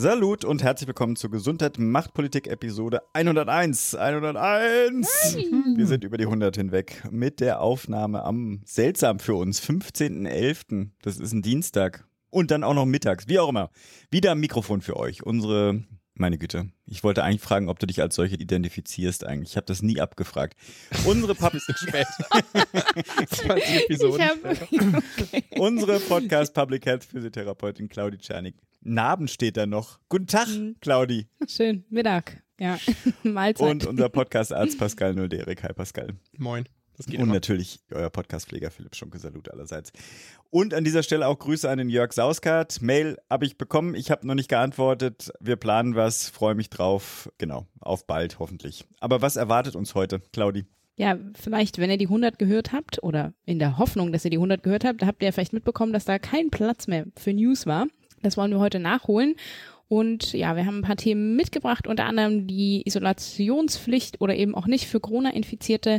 Salut und herzlich willkommen zur Gesundheit Machtpolitik Episode 101. 101! Wir sind über die 100 hinweg mit der Aufnahme am seltsam für uns 15.11. Das ist ein Dienstag und dann auch noch mittags, wie auch immer. Wieder ein Mikrofon für euch. Unsere meine Güte. Ich wollte eigentlich fragen, ob du dich als solche identifizierst eigentlich. Ich habe das nie abgefragt. Unsere Pub ist spät. 20 Episoden hab, okay. Unsere Podcast Public Health Physiotherapeutin Claudi Czernik. Naben steht da noch. Guten Tag, mhm. Claudi. Schön, Mittag. Ja, Mahlzeit. Und unser Podcast-Arzt Pascal Nolderek. Hi Pascal. Moin. Und immer. natürlich euer Podcastpfleger Philipp Schunke. Salut allerseits. Und an dieser Stelle auch Grüße an den Jörg Sauskart. Mail habe ich bekommen. Ich habe noch nicht geantwortet. Wir planen was. Freue mich drauf. Genau. Auf bald hoffentlich. Aber was erwartet uns heute, Claudi? Ja, vielleicht, wenn ihr die 100 gehört habt oder in der Hoffnung, dass ihr die 100 gehört habt, habt ihr vielleicht mitbekommen, dass da kein Platz mehr für News war. Das wollen wir heute nachholen. Und ja, wir haben ein paar Themen mitgebracht, unter anderem die Isolationspflicht oder eben auch nicht für Corona-Infizierte.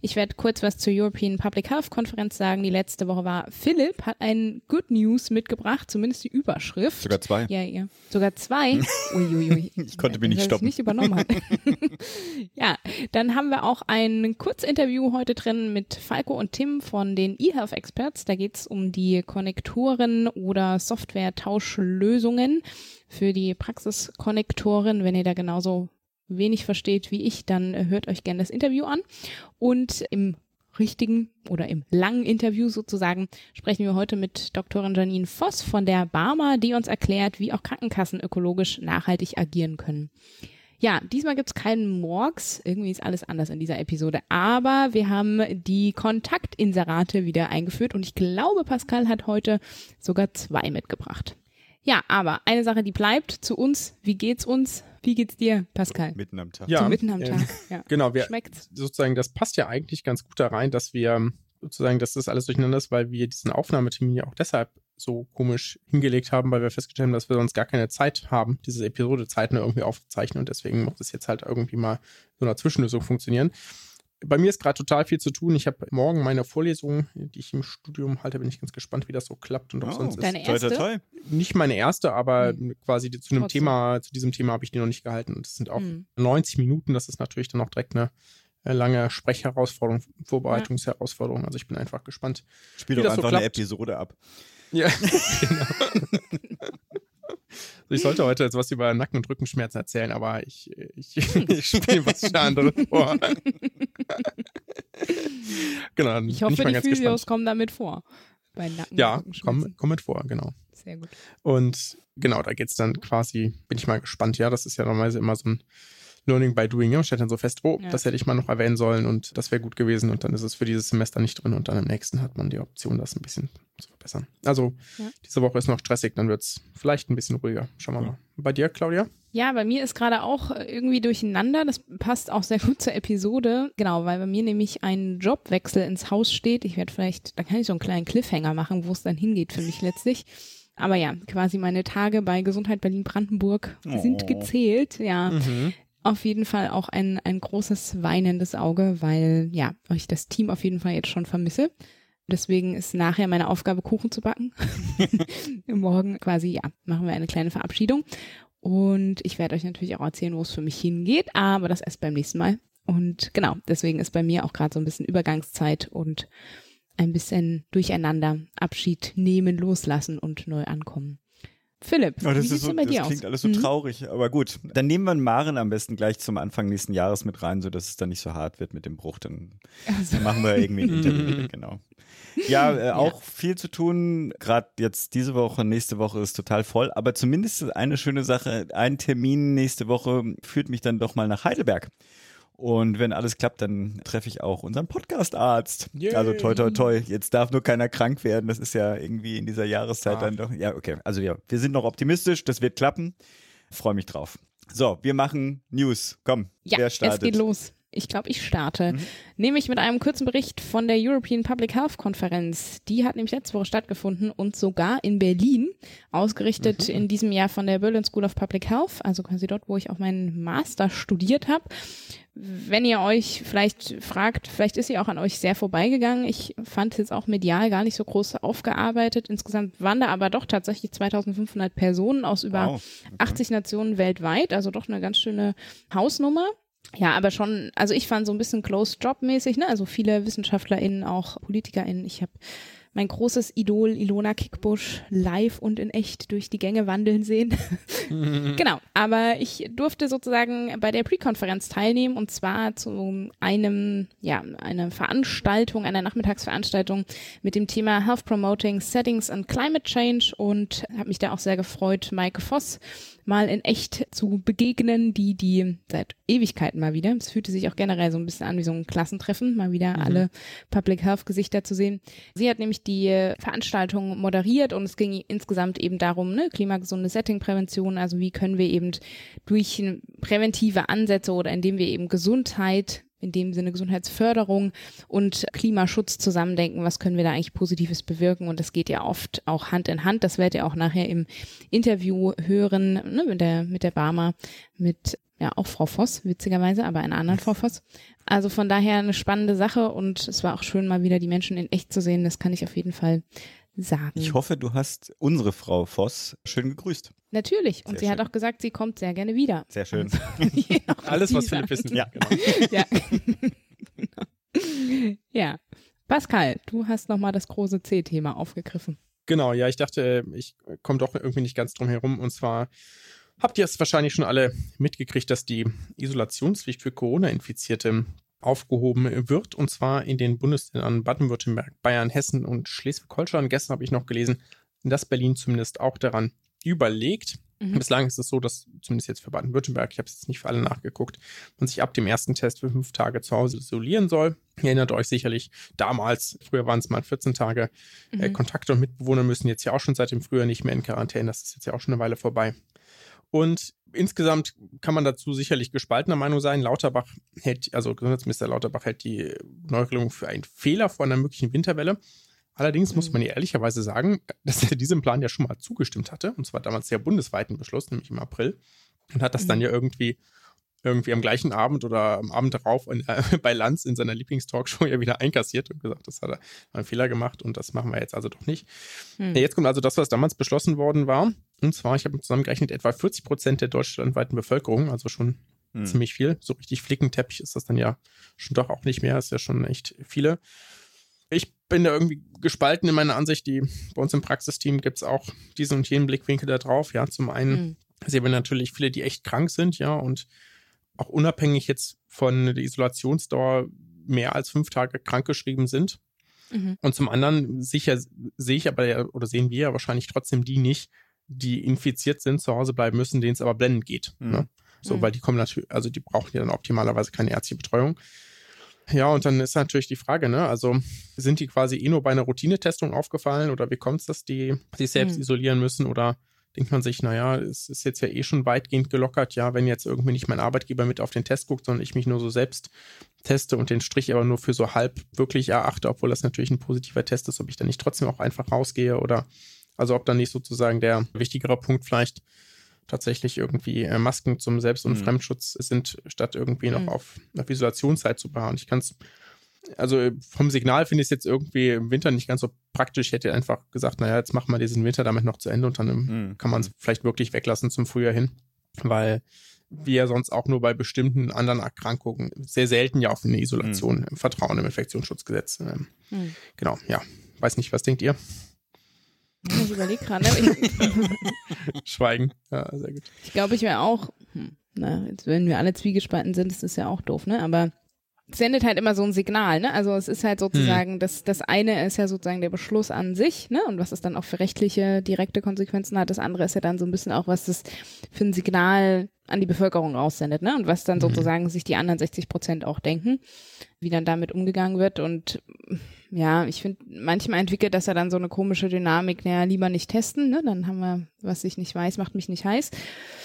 Ich werde kurz was zur European Public Health Konferenz sagen, die letzte Woche war. Philipp hat ein Good News mitgebracht, zumindest die Überschrift. Sogar zwei. Ja, ja. Sogar zwei. Uiuiui. Ich konnte mich nicht stoppen. nicht übernommen hat. ja, dann haben wir auch ein Kurzinterview heute drin mit Falco und Tim von den eHealth Experts. Da geht's um die Konnektoren oder Software-Tauschlösungen für die Praxiskonnektoren. Wenn ihr da genauso wenig versteht wie ich, dann äh, hört euch gerne das Interview an. Und im richtigen oder im langen Interview sozusagen sprechen wir heute mit Doktorin Janine Voss von der Barmer, die uns erklärt, wie auch Krankenkassen ökologisch nachhaltig agieren können. Ja, diesmal gibt's keinen Morgs. Irgendwie ist alles anders in dieser Episode. Aber wir haben die Kontaktinserate wieder eingeführt und ich glaube, Pascal hat heute sogar zwei mitgebracht. Ja, aber eine Sache, die bleibt zu uns. Wie geht's uns? Wie geht's dir, Pascal? Mitten am Tag. Ja, so mitten am Tag. Ja. Genau, wir Schmeckt's? sozusagen, das passt ja eigentlich ganz gut da rein, dass wir sozusagen, dass das alles durcheinander ist, weil wir diesen Aufnahmetermin ja auch deshalb so komisch hingelegt haben, weil wir festgestellt haben, dass wir sonst gar keine Zeit haben, diese Episode-Zeiten irgendwie aufzuzeichnen und deswegen muss es jetzt halt irgendwie mal so einer Zwischenlösung funktionieren bei mir ist gerade total viel zu tun. Ich habe morgen meine Vorlesung, die ich im Studium halte, bin ich ganz gespannt, wie das so klappt und ob oh, sonst deine ist. Erste? Toi, toi, toi. Nicht meine erste, aber mhm. quasi zu einem Thema, zu diesem Thema habe ich die noch nicht gehalten. Und es sind auch mhm. 90 Minuten. Das ist natürlich dann auch direkt eine äh, lange Sprechherausforderung, Vorbereitungsherausforderung. Also ich bin einfach gespannt. Spiel doch einfach so eine Episode ab. Ja, genau. Also ich sollte heute jetzt was über Nacken- und Rückenschmerzen erzählen, aber ich, ich, ich spiele was anderes vor. genau, ich hoffe, die Physios kommen damit vor. Bei Nacken ja, komm, komm mit vor, genau. Sehr gut. Und genau, da geht es dann quasi, bin ich mal gespannt. Ja, das ist ja normalerweise immer so ein Learning by Doing. Ja, und stellt dann so fest, oh, ja. das hätte ich mal noch erwähnen sollen und das wäre gut gewesen und dann ist es für dieses Semester nicht drin und dann im nächsten hat man die Option, das ein bisschen zu verbessern. Also ja. diese Woche ist noch stressig, dann wird es vielleicht ein bisschen ruhiger. Schauen wir mal. Bei dir, Claudia? Ja, bei mir ist gerade auch irgendwie durcheinander. Das passt auch sehr gut zur Episode. Genau, weil bei mir nämlich ein Jobwechsel ins Haus steht. Ich werde vielleicht, da kann ich so einen kleinen Cliffhanger machen, wo es dann hingeht für mich letztlich. Aber ja, quasi meine Tage bei Gesundheit Berlin-Brandenburg oh. sind gezählt. Ja, mhm auf jeden Fall auch ein, ein großes weinendes Auge, weil ja, ich das Team auf jeden Fall jetzt schon vermisse. Deswegen ist nachher meine Aufgabe, Kuchen zu backen. Morgen quasi, ja, machen wir eine kleine Verabschiedung. Und ich werde euch natürlich auch erzählen, wo es für mich hingeht, aber das erst beim nächsten Mal. Und genau, deswegen ist bei mir auch gerade so ein bisschen Übergangszeit und ein bisschen durcheinander Abschied nehmen, loslassen und neu ankommen. Philipp, oh, das wie ist so, bei dir das klingt alles so mhm. traurig, aber gut. Dann nehmen wir Maren am besten gleich zum Anfang nächsten Jahres mit rein, sodass es dann nicht so hart wird mit dem Bruch. Dann, also. machen wir irgendwie ein Interview, genau. Ja, äh, auch ja. viel zu tun. Gerade jetzt diese Woche, nächste Woche ist total voll. Aber zumindest eine schöne Sache. Ein Termin nächste Woche führt mich dann doch mal nach Heidelberg. Und wenn alles klappt, dann treffe ich auch unseren Podcast-Arzt. Also toi, toi, toi. Jetzt darf nur keiner krank werden. Das ist ja irgendwie in dieser Jahreszeit ah. dann doch. Ja, okay. Also ja, wir sind noch optimistisch. Das wird klappen. Freue mich drauf. So, wir machen News. Komm, ja, wer startet? es geht los. Ich glaube, ich starte. Mhm. Nämlich mit einem kurzen Bericht von der European Public Health Konferenz. Die hat nämlich letzte Woche stattgefunden und sogar in Berlin, ausgerichtet Mhm. in diesem Jahr von der Berlin School of Public Health, also quasi dort, wo ich auch meinen Master studiert habe. Wenn ihr euch vielleicht fragt, vielleicht ist sie auch an euch sehr vorbeigegangen. Ich fand es jetzt auch medial gar nicht so groß aufgearbeitet. Insgesamt waren da aber doch tatsächlich 2500 Personen aus über Wow. 80 Nationen weltweit, also doch eine ganz schöne Hausnummer. Ja, aber schon, also ich fand so ein bisschen Closed Job mäßig, ne? Also viele WissenschaftlerInnen, auch PolitikerInnen. Ich habe mein großes Idol Ilona Kickbusch live und in echt durch die Gänge wandeln sehen. genau, aber ich durfte sozusagen bei der Pre-Konferenz teilnehmen und zwar zu einem, ja, einer Veranstaltung, einer Nachmittagsveranstaltung mit dem Thema Health Promoting Settings and Climate Change und habe mich da auch sehr gefreut, Maike Voss mal in echt zu begegnen, die die seit Ewigkeiten mal wieder. Es fühlte sich auch generell so ein bisschen an wie so ein Klassentreffen, mal wieder alle Public Health Gesichter zu sehen. Sie hat nämlich die äh, Veranstaltung moderiert und es ging insgesamt eben darum, ne, klimagesunde Settingprävention, also wie können wir eben durch präventive Ansätze oder indem wir eben Gesundheit in dem Sinne Gesundheitsförderung und Klimaschutz zusammendenken, was können wir da eigentlich Positives bewirken und das geht ja oft auch Hand in Hand, das werdet ihr auch nachher im Interview hören ne, mit der mit der Barmer, mit ja auch Frau Voss, witzigerweise, aber einer anderen Frau Voss. Also von daher eine spannende Sache und es war auch schön mal wieder die Menschen in echt zu sehen, das kann ich auf jeden Fall sagen. Ich hoffe, du hast unsere Frau Voss schön gegrüßt. Natürlich und Sehr sie hat schön. auch gesagt, sie kommt sehr gerne wieder. Sehr schön. Nach Alles, was Philipp wissen will. Ja. Genau. Ja. ja. Pascal, du hast nochmal das große C-Thema aufgegriffen. Genau, ja, ich dachte, ich komme doch irgendwie nicht ganz drum herum. Und zwar habt ihr es wahrscheinlich schon alle mitgekriegt, dass die Isolationspflicht für Corona-Infizierte aufgehoben wird. Und zwar in den Bundesländern Baden-Württemberg, Bayern, Hessen und Schleswig-Holstein. Gestern habe ich noch gelesen, dass Berlin zumindest auch daran überlegt. Mhm. Bislang ist es so, dass zumindest jetzt für Baden-Württemberg, ich habe es jetzt nicht für alle nachgeguckt, man sich ab dem ersten Test für fünf Tage zu Hause isolieren soll. Ihr erinnert euch sicherlich, damals, früher waren es mal 14 Tage, äh, Mhm. Kontakte und Mitbewohner müssen jetzt ja auch schon seit dem Frühjahr nicht mehr in Quarantäne. Das ist jetzt ja auch schon eine Weile vorbei. Und insgesamt kann man dazu sicherlich gespaltener Meinung sein. Lauterbach hält, also Gesundheitsminister Lauterbach hält die Neuregelung für einen Fehler vor einer möglichen Winterwelle. Allerdings muss Mhm. man ja ehrlicherweise sagen, dass er diesem Plan ja schon mal zugestimmt hatte. Und zwar damals der bundesweiten Beschluss, nämlich im April. Und hat das dann Mhm. ja irgendwie irgendwie am gleichen Abend oder am Abend darauf in, äh, bei Lanz in seiner Lieblingstalkshow ja wieder einkassiert und gesagt, das hat er einen Fehler gemacht und das machen wir jetzt also doch nicht. Hm. Jetzt kommt also das, was damals beschlossen worden war. Und zwar, ich habe zusammengerechnet, etwa 40 Prozent der deutschlandweiten Bevölkerung, also schon Hm. ziemlich viel. So richtig Flickenteppich ist das dann ja schon doch auch nicht mehr, ist ja schon echt viele. Ich bin da irgendwie gespalten in meiner Ansicht. Die, bei uns im Praxisteam gibt es auch diesen und jenen Blickwinkel da drauf. Ja, zum einen Mhm. sehen wir natürlich viele, die echt krank sind, ja, und auch unabhängig jetzt von der Isolationsdauer mehr als fünf Tage krankgeschrieben sind. Mhm. Und zum anderen sicher sehe ich aber ja, oder sehen wir ja wahrscheinlich trotzdem die nicht, die infiziert sind, zu Hause bleiben müssen, denen es aber blendend geht. Mhm. Ne? So, Mhm. weil die kommen natürlich, also die brauchen ja dann optimalerweise keine ärztliche Betreuung. Ja, und dann ist natürlich die Frage, ne, also sind die quasi eh nur bei einer Routinetestung aufgefallen oder wie kommt es, dass die sich selbst Mhm. isolieren müssen oder denkt man sich, naja, es ist jetzt ja eh schon weitgehend gelockert, ja, wenn jetzt irgendwie nicht mein Arbeitgeber mit auf den Test guckt, sondern ich mich nur so selbst teste und den Strich aber nur für so halb wirklich erachte, obwohl das natürlich ein positiver Test ist, ob ich dann nicht trotzdem auch einfach rausgehe oder also ob dann nicht sozusagen der wichtigere Punkt vielleicht tatsächlich irgendwie äh, Masken zum Selbst- und Mhm. Fremdschutz sind, statt irgendwie noch Mhm. auf, auf Isolationszeit zu beharren. Ich kann es, also äh, vom Signal finde ich es jetzt irgendwie im Winter nicht ganz so praktisch. Ich hätte einfach gesagt, naja, jetzt machen wir diesen Winter damit noch zu Ende und dann ähm, Mhm. kann man es vielleicht wirklich weglassen zum Frühjahr hin, weil wir ja sonst auch nur bei bestimmten anderen Erkrankungen sehr selten ja auf eine Isolation Mhm. vertrauen im Infektionsschutzgesetz. Ähm, Hm. genau, ja. Weiß nicht, was denkt ihr? Ich überlege gerade. Ne? Schweigen. Ja, sehr gut. ich glaube, ich wäre auch, hm, na, jetzt wenn wir alle zwiegespalten sind, das ist ja auch doof, ne? Aber es sendet halt immer so ein Signal, ne? Also es ist halt sozusagen, das, das eine ist ja sozusagen der Beschluss an sich, ne? Und was es dann auch für rechtliche, direkte Konsequenzen hat. Das andere ist ja dann so ein bisschen auch, was das für ein Signal an die Bevölkerung raussendet, ne? Und was dann Mhm. sozusagen sich die anderen 60 Prozent auch denken, wie dann damit umgegangen wird. Und ja, ich finde, manchmal entwickelt das ja dann so eine komische Dynamik, naja, lieber nicht testen, ne? Dann haben wir, was ich nicht weiß, macht mich nicht heiß.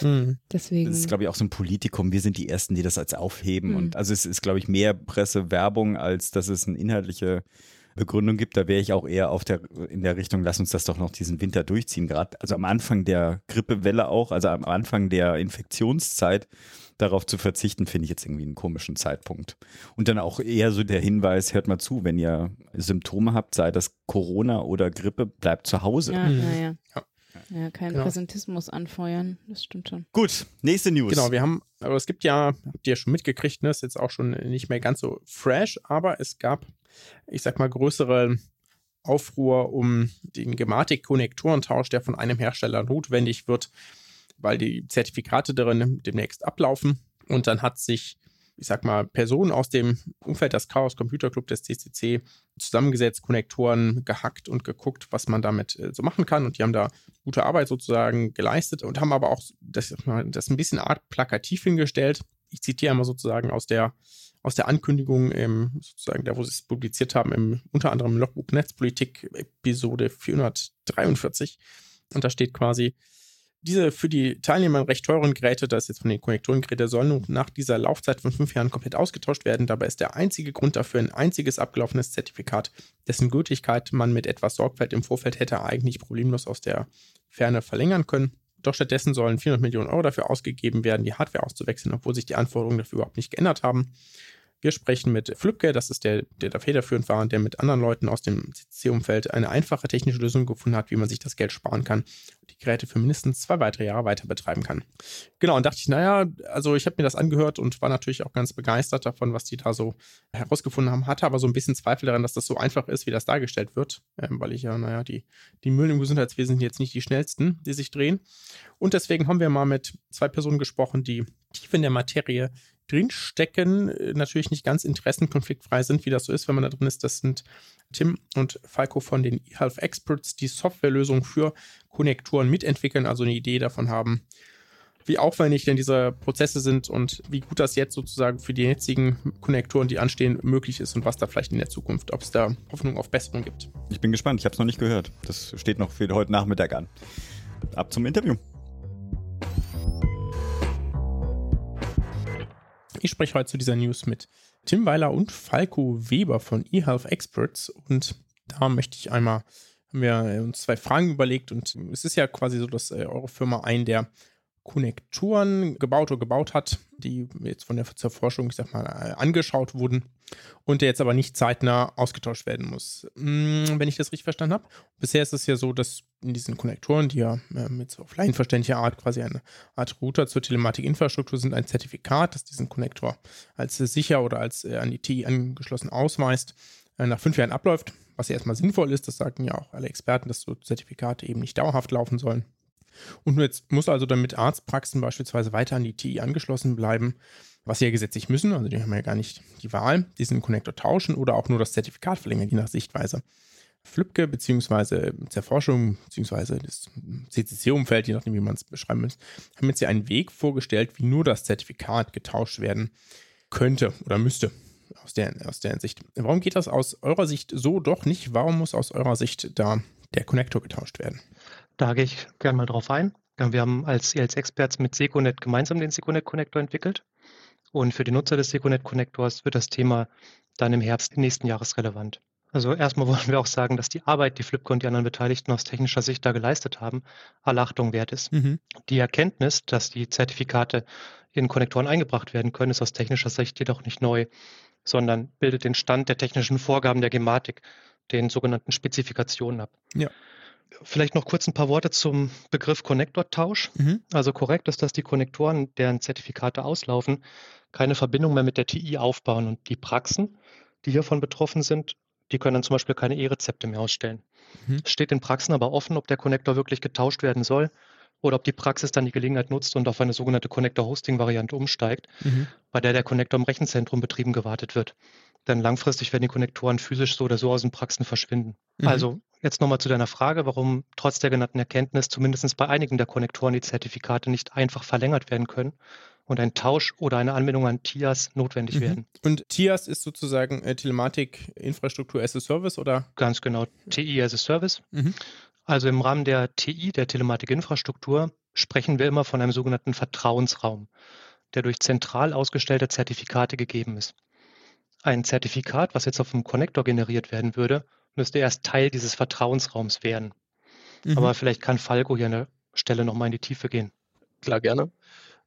Mhm. Deswegen. Das ist, glaube ich, auch so ein Politikum. Wir sind die Ersten, die das als aufheben. Mhm. Und also es ist, glaube ich, mehr Pressewerbung, als dass es eine inhaltliche Begründung gibt. Da wäre ich auch eher auf der, in der Richtung, lass uns das doch noch diesen Winter durchziehen. Gerade, also am Anfang der Grippewelle auch, also am Anfang der Infektionszeit darauf zu verzichten, finde ich jetzt irgendwie einen komischen Zeitpunkt. Und dann auch eher so der Hinweis, hört mal zu, wenn ihr Symptome habt, sei das Corona oder Grippe, bleibt zu Hause. ja, Mhm. naja. Ja. Ja, keinen Genau. Präsentismus anfeuern. Das stimmt schon. Gut, nächste News. Genau, wir haben, aber es gibt ja, habt ihr ja schon mitgekriegt, ne, ist jetzt auch schon nicht mehr ganz so fresh, aber es gab, ich sag mal, größere Aufruhr um den Gematik-Konnektorentausch, der von einem Hersteller notwendig wird, weil die Zertifikate darin demnächst ablaufen. Und dann hat sich, ich sag mal, Personen aus dem Umfeld des Chaos Computer Club des CCC zusammengesetzt, Konnektoren gehackt und geguckt, was man damit äh, so machen kann. Und die haben da gute Arbeit sozusagen geleistet und haben aber auch das, das ein bisschen art plakativ hingestellt. Ich zitiere einmal sozusagen aus der, aus der Ankündigung, im, sozusagen da, wo sie es publiziert haben, im, unter anderem Logbuch Netzpolitik, Episode 443. Und da steht quasi, diese für die Teilnehmer recht teuren Geräte, das ist jetzt von den Konnektorengeräten, sollen nun nach dieser Laufzeit von fünf Jahren komplett ausgetauscht werden. Dabei ist der einzige Grund dafür ein einziges abgelaufenes Zertifikat, dessen Gültigkeit man mit etwas Sorgfalt im Vorfeld hätte eigentlich problemlos aus der Ferne verlängern können. Doch stattdessen sollen 400 Millionen Euro dafür ausgegeben werden, die Hardware auszuwechseln, obwohl sich die Anforderungen dafür überhaupt nicht geändert haben. Wir sprechen mit Flübke, das ist der, der da federführend war und der mit anderen Leuten aus dem CC-Umfeld eine einfache technische Lösung gefunden hat, wie man sich das Geld sparen kann und die Geräte für mindestens zwei weitere Jahre weiter betreiben kann. Genau, und dachte ich, naja, also ich habe mir das angehört und war natürlich auch ganz begeistert davon, was die da so herausgefunden haben, hatte aber so ein bisschen Zweifel daran, dass das so einfach ist, wie das dargestellt wird, ähm, weil ich ja, naja, die, die Mühlen im Gesundheitswesen sind jetzt nicht die schnellsten, die sich drehen. Und deswegen haben wir mal mit zwei Personen gesprochen, die tief in der Materie drinstecken, äh, natürlich nicht ganz interessenkonfliktfrei sind, wie das so ist, wenn man da drin ist. Das sind Tim und Falco von den eHealth Experts, die Softwarelösungen für Konnektoren mitentwickeln, also eine Idee davon haben, wie aufwendig denn diese Prozesse sind und wie gut das jetzt sozusagen für die jetzigen Konnektoren, die anstehen, möglich ist und was da vielleicht in der Zukunft, ob es da Hoffnung auf Besserung gibt. Ich bin gespannt, ich habe es noch nicht gehört. Das steht noch für heute Nachmittag an. Ab zum Interview. Ich spreche heute zu dieser News mit Tim Weiler und Falco Weber von eHealth Experts. Und da möchte ich einmal, haben wir uns zwei Fragen überlegt. Und es ist ja quasi so, dass äh, eure Firma einen der Konnektoren gebaut oder gebaut hat, die jetzt von der zur Forschung, ich sag mal, angeschaut wurden und der jetzt aber nicht zeitnah ausgetauscht werden muss. Hm, wenn ich das richtig verstanden habe. Bisher ist es ja so, dass in diesen Konnektoren, die ja mit so auf laienverständlicher Art quasi eine Art Router zur Telematikinfrastruktur sind, ein Zertifikat, das diesen Konnektor als sicher oder als äh, an die TI angeschlossen ausweist, äh, nach fünf Jahren abläuft, was ja erstmal sinnvoll ist. Das sagen ja auch alle Experten, dass so Zertifikate eben nicht dauerhaft laufen sollen. Und jetzt muss also damit Arztpraxen beispielsweise weiter an die TI angeschlossen bleiben, was sie ja gesetzlich müssen. Also die haben ja gar nicht die Wahl, diesen Connector tauschen oder auch nur das Zertifikat verlängern, je nach Sichtweise. Flübke beziehungsweise Zerforschung beziehungsweise das CCC-Umfeld, je nachdem, wie man es beschreiben will, haben jetzt ja einen Weg vorgestellt, wie nur das Zertifikat getauscht werden könnte oder müsste aus der, aus der Sicht. Warum geht das aus eurer Sicht so doch nicht? Warum muss aus eurer Sicht da der Connector getauscht werden? Da gehe ich gerne mal drauf ein. Wir haben als als Experts mit Seconet gemeinsam den Seconet Connector entwickelt. Und für die Nutzer des Seconet Connectors wird das Thema dann im Herbst nächsten Jahres relevant. Also erstmal wollen wir auch sagen, dass die Arbeit, die Flipco und die anderen Beteiligten aus technischer Sicht da geleistet haben, alle Achtung wert ist. Mhm. Die Erkenntnis, dass die Zertifikate in Konnektoren eingebracht werden können, ist aus technischer Sicht jedoch nicht neu, sondern bildet den Stand der technischen Vorgaben der Gematik, den sogenannten Spezifikationen ab. Ja. Vielleicht noch kurz ein paar Worte zum Begriff Konnektortausch. Mhm. Also korrekt ist, dass die Konnektoren, deren Zertifikate auslaufen, keine Verbindung mehr mit der TI aufbauen und die Praxen, die hiervon betroffen sind, die können dann zum Beispiel keine E-Rezepte mehr ausstellen. Mhm. Es steht den Praxen aber offen, ob der Konnektor wirklich getauscht werden soll oder ob die Praxis dann die Gelegenheit nutzt und auf eine sogenannte Connector-Hosting-Variante umsteigt, Mhm. bei der der Konnektor im Rechenzentrum betrieben gewartet wird. Denn langfristig werden die Konnektoren physisch so oder so aus den Praxen verschwinden. Mhm. Also jetzt nochmal zu deiner Frage, warum trotz der genannten Erkenntnis zumindest bei einigen der Konnektoren die Zertifikate nicht einfach verlängert werden können und ein Tausch oder eine Anbindung an TIAS notwendig Mhm. werden. Und TIAS ist sozusagen äh, Telematik Infrastruktur as a Service oder? Ganz genau, TI as a Service. Mhm. Also im Rahmen der TI, der Telematikinfrastruktur, sprechen wir immer von einem sogenannten Vertrauensraum, der durch zentral ausgestellte Zertifikate gegeben ist. Ein Zertifikat, was jetzt auf dem Connector generiert werden würde, müsste erst Teil dieses Vertrauensraums werden. Mhm. Aber vielleicht kann Falco hier an der Stelle nochmal in die Tiefe gehen. Klar, gerne.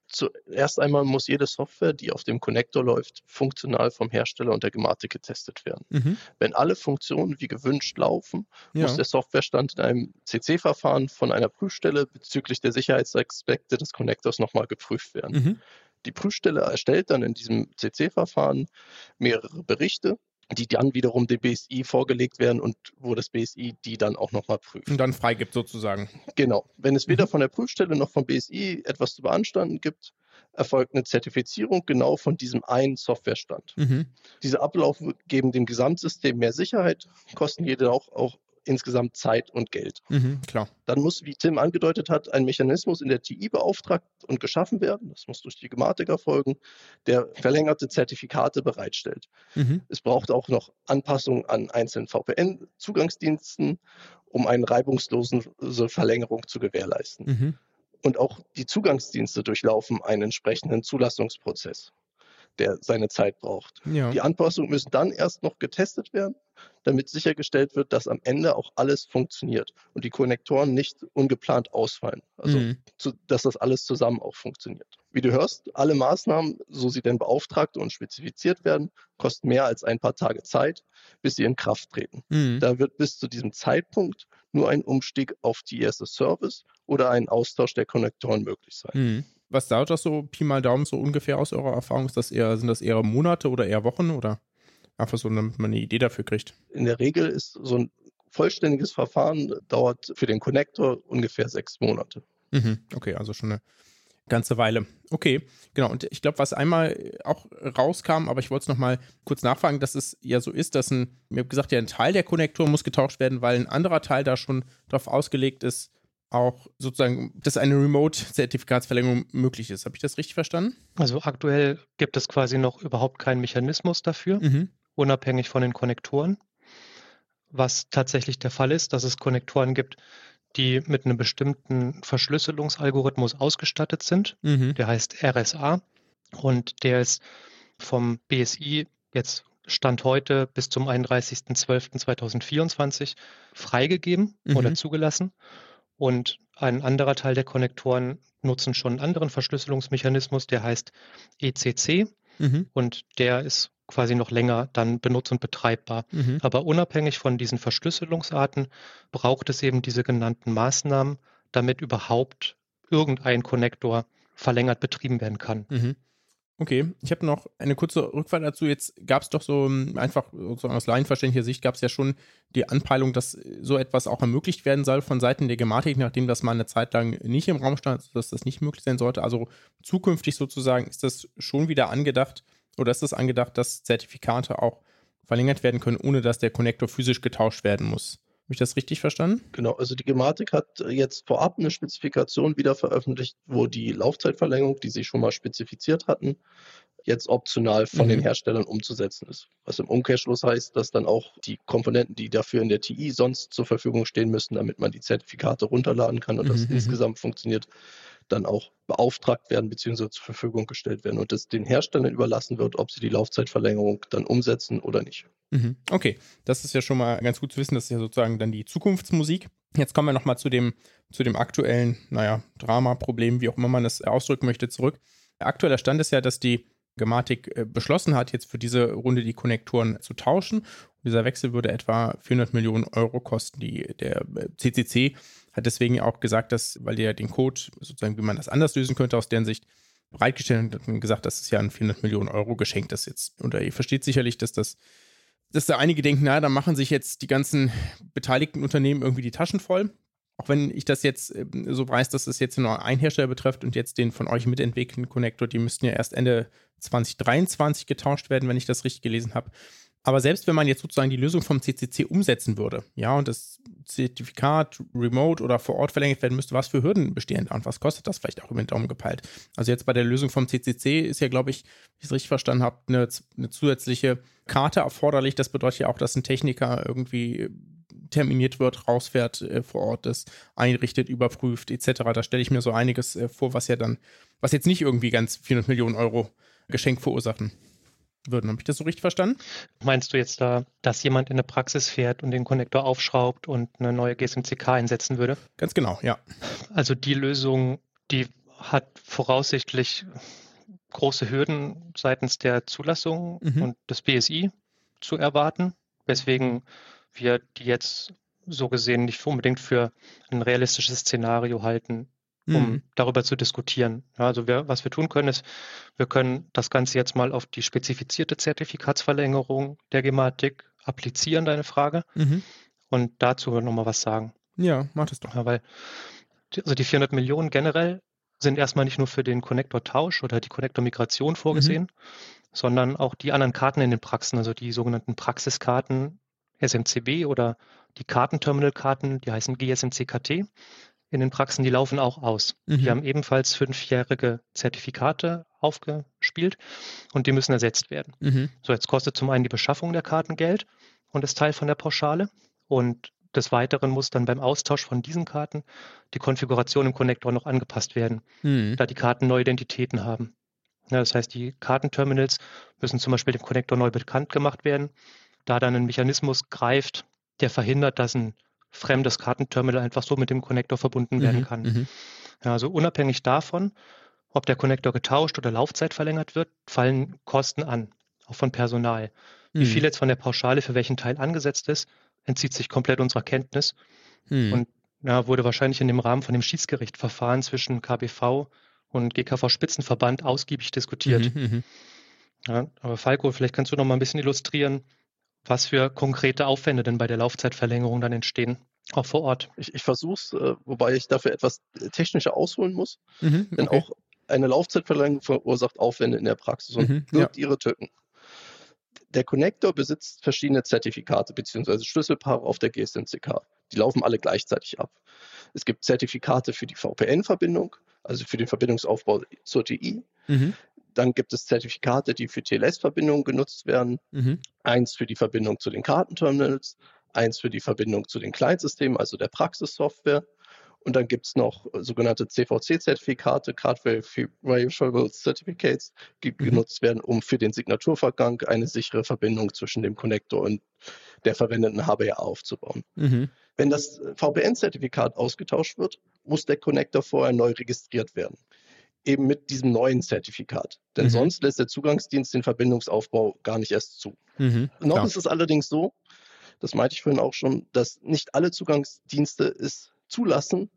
Zuerst einmal muss jede Software, die auf dem Connector läuft, funktional vom Hersteller und der Gematik getestet werden. Mhm. Wenn alle Funktionen wie gewünscht laufen, Ja. muss der Softwarestand in einem CC-Verfahren von einer Prüfstelle bezüglich der Sicherheitsaspekte des Connectors nochmal geprüft werden. Mhm. Die Prüfstelle erstellt dann in diesem CC-Verfahren mehrere Berichte, die dann wiederum dem BSI vorgelegt werden und wo das BSI die dann auch nochmal prüft. Und dann freigibt sozusagen. Genau. Wenn es weder Mhm. von der Prüfstelle noch vom BSI etwas zu beanstanden gibt, erfolgt eine Zertifizierung genau von diesem einen Softwarestand. Mhm. Diese Abläufe geben dem Gesamtsystem mehr Sicherheit, kosten jedoch auch insgesamt Zeit und Geld. Mhm. Klar. Dann muss, wie Tim angedeutet hat, ein Mechanismus in der TI beauftragt und geschaffen werden. Das muss durch die Gematik erfolgen, der verlängerte Zertifikate bereitstellt. Mhm. Es braucht auch noch Anpassungen an einzelnen VPN-Zugangsdiensten, um eine reibungslose Verlängerung zu gewährleisten. Mhm. Und auch die Zugangsdienste durchlaufen einen entsprechenden Zulassungsprozess, der seine Zeit braucht. Ja. Die Anpassungen müssen dann erst noch getestet werden, damit sichergestellt wird, dass am Ende auch alles funktioniert und die Konnektoren nicht ungeplant ausfallen. Also, Mhm. zu, dass das alles zusammen auch funktioniert. Wie du hörst, alle Maßnahmen, so sie denn beauftragt und spezifiziert werden, kosten mehr als ein paar Tage Zeit, bis sie in Kraft treten. Mhm. Da wird bis zu diesem Zeitpunkt nur ein Umstieg auf die erste Service oder ein Austausch der Konnektoren möglich sein. Mhm. Was dauert das so, Pi mal Daumen, so ungefähr aus eurer Erfahrung? Ist das eher, sind das eher Monate oder eher Wochen oder einfach so, damit man eine Idee dafür kriegt? In der Regel ist so ein vollständiges Verfahren dauert für den Konnektor ungefähr sechs Monate. Mhm. Okay, also schon eine ganze Weile. Okay, genau. Und ich glaube, was einmal auch rauskam, aber ich wollte es nochmal kurz nachfragen, dass es ja so ist, dass ein, mir gesagt, ja, ein Teil der Konnektor muss getauscht werden, weil ein anderer Teil da schon darauf ausgelegt ist, auch sozusagen, dass eine Remote-Zertifikatsverlängerung möglich ist. Habe ich das richtig verstanden? Also aktuell gibt es quasi noch überhaupt keinen Mechanismus dafür, Mhm. Unabhängig von den Konnektoren. Was tatsächlich der Fall ist, dass es Konnektoren gibt, die mit einem bestimmten Verschlüsselungsalgorithmus ausgestattet sind. Mhm. Der heißt RSA und der ist vom BSI jetzt Stand heute bis zum 31.12.2024 freigegeben Mhm. oder zugelassen. Und ein anderer Teil der Konnektoren nutzen schon einen anderen Verschlüsselungsmechanismus, der heißt ECC Mhm. und der ist quasi noch länger dann benutzt und betreibbar. Mhm. Aber unabhängig von diesen Verschlüsselungsarten braucht es eben diese genannten Maßnahmen, damit überhaupt irgendein Konnektor verlängert betrieben werden kann. Mhm. Okay, ich habe noch eine kurze Rückfrage dazu. Jetzt gab es doch so ähm, einfach sozusagen aus laienverständlicher Sicht gab es ja schon die Anpeilung, dass so etwas auch ermöglicht werden soll von Seiten der Gematik, nachdem das mal eine Zeit lang nicht im Raum stand, dass das nicht möglich sein sollte. Also zukünftig sozusagen ist das schon wieder angedacht oder ist es das angedacht, dass Zertifikate auch verlängert werden können, ohne dass der Konnektor physisch getauscht werden muss. Habe ich das richtig verstanden? Genau, also die Gematik hat jetzt vorab eine Spezifikation wieder veröffentlicht, wo die Laufzeitverlängerung, die sie schon mal spezifiziert hatten, jetzt optional von Mhm. den Herstellern umzusetzen ist. Was im Umkehrschluss heißt, dass dann auch die Komponenten, die dafür in der TI sonst zur Verfügung stehen müssen, damit man die Zertifikate runterladen kann und das Mhm, mhm. insgesamt funktioniert, dann auch beauftragt werden bzw. zur Verfügung gestellt werden und es den Herstellern überlassen wird, ob sie die Laufzeitverlängerung dann umsetzen oder nicht. Mhm. Okay, das ist ja schon mal ganz gut zu wissen. Das ist ja sozusagen dann die Zukunftsmusik. Jetzt kommen wir nochmal zu dem, zu dem aktuellen, naja, Drama-Problem, wie auch immer man das ausdrücken möchte, zurück. Der aktuelle Stand ist ja, dass die Gematik äh, beschlossen hat, jetzt für diese Runde die Konnektoren zu tauschen. Und dieser Wechsel würde etwa 400 Millionen Euro kosten. Die, der äh, CCC hat deswegen auch gesagt, dass, weil der den Code sozusagen, wie man das anders lösen könnte, aus deren Sicht bereitgestellt und hat gesagt, das ist ja ein 400 Millionen Euro Geschenk, das jetzt, und ihr versteht sicherlich, dass das dass da einige denken, na, da machen sich jetzt die ganzen beteiligten Unternehmen irgendwie die Taschen voll. Auch wenn ich das jetzt äh, so weiß, dass es jetzt nur einen Hersteller betrifft und jetzt den von euch mitentwickelten Connector, die müssten ja erst Ende 2023 getauscht werden, wenn ich das richtig gelesen habe. Aber selbst wenn man jetzt sozusagen die Lösung vom CCC umsetzen würde, ja, und das Zertifikat remote oder vor Ort verlängert werden müsste, was für Hürden bestehen da und was kostet das vielleicht auch über den Daumen gepeilt? Also jetzt bei der Lösung vom CCC ist ja, glaube ich, wie ich es richtig verstanden habe, eine, eine zusätzliche Karte erforderlich. Das bedeutet ja auch, dass ein Techniker irgendwie terminiert wird, rausfährt, äh, vor Ort das einrichtet, überprüft etc. Da stelle ich mir so einiges äh, vor, was ja dann, was jetzt nicht irgendwie ganz 400 Millionen Euro Geschenk verursachen würden. Habe ich das so richtig verstanden? Meinst du jetzt da, dass jemand in eine Praxis fährt und den Konnektor aufschraubt und eine neue GSMCK einsetzen würde? Ganz genau, ja. Also die Lösung, die hat voraussichtlich große Hürden seitens der Zulassung Mhm. und des BSI zu erwarten, weswegen wir die jetzt so gesehen nicht unbedingt für ein realistisches Szenario halten, um Mhm. darüber zu diskutieren. Ja, also wir, was wir tun können, ist, wir können das Ganze jetzt mal auf die spezifizierte Zertifikatsverlängerung der Gematik applizieren, deine Frage, Mhm. und dazu nochmal was sagen. Ja, mach das doch. Ja, weil die- also die 400 Millionen generell sind erstmal nicht nur für den Konnektortausch oder die Konnektormigration vorgesehen, sondern auch die anderen Karten in den Praxen, also die sogenannten Praxiskarten SMCB oder die Kartenterminalkarten, die heißen GSMC-KT in den Praxen, die laufen auch aus. Mhm. Die haben ebenfalls fünfjährige Zertifikate aufgespielt und die müssen ersetzt werden. Mhm. So, jetzt kostet zum einen die Beschaffung der Karten Geld und ist Teil von der Pauschale. Und des Weiteren muss dann beim Austausch von diesen Karten die Konfiguration im Konnektor noch angepasst werden, Mhm. da die Karten neue Identitäten haben. Ja, das heißt, die Kartenterminals müssen zum Beispiel dem Konnektor neu bekannt gemacht werden, da dann ein Mechanismus greift, der verhindert, dass ein fremdes Kartenterminal einfach so mit dem Konnektor verbunden werden Mhm. kann. Mhm. Ja, also unabhängig davon, ob der Konnektor getauscht oder Laufzeit verlängert wird, fallen Kosten an, auch von Personal. Wie Mhm. viel jetzt von der Pauschale für welchen Teil angesetzt ist, entzieht sich komplett unserer Kenntnis Mhm. und ja, wurde wahrscheinlich in dem Rahmen von dem Schiedsgerichtverfahren zwischen KBV und GKV Spitzenverband ausgiebig diskutiert. Mhm. Mhm. Ja, aber Falco, vielleicht kannst du noch mal ein bisschen illustrieren, was für konkrete Aufwände denn bei der Laufzeitverlängerung dann entstehen, auch vor Ort. Ich, ich versuche es, äh, wobei ich dafür etwas äh, technischer ausholen muss, Mhm. denn Okay. auch eine Laufzeitverlängerung verursacht Aufwände in der Praxis und Mhm, birgt ihre Tücken. Der Connector besitzt verschiedene Zertifikate bzw. Schlüsselpaare auf der GSMCK. Die laufen alle gleichzeitig ab. Es gibt Zertifikate für die VPN-Verbindung, also für den Verbindungsaufbau zur TI. Mhm. Dann gibt es Zertifikate, die für TLS-Verbindungen genutzt werden. Mhm. Eins für die Verbindung zu den Kartenterminals, eins für die Verbindung zu den Clientsystemen, also der Praxissoftware. Und dann gibt es noch äh, sogenannte CVC-Zertifikate, Card Verifiable Certificates, die Mhm. genutzt werden, um für den Signaturvergang eine sichere Verbindung zwischen dem Connector und der verwendeten HBA aufzubauen. Mhm. Wenn das äh, VPN-Zertifikat ausgetauscht wird, muss der Connector vorher neu registriert werden. Eben mit diesem neuen Zertifikat. Denn Mhm. sonst lässt der Zugangsdienst den Verbindungsaufbau gar nicht erst zu. Mhm. Noch Klar. ist es allerdings so, das meinte ich vorhin auch schon, dass nicht alle Zugangsdienste es zulassen,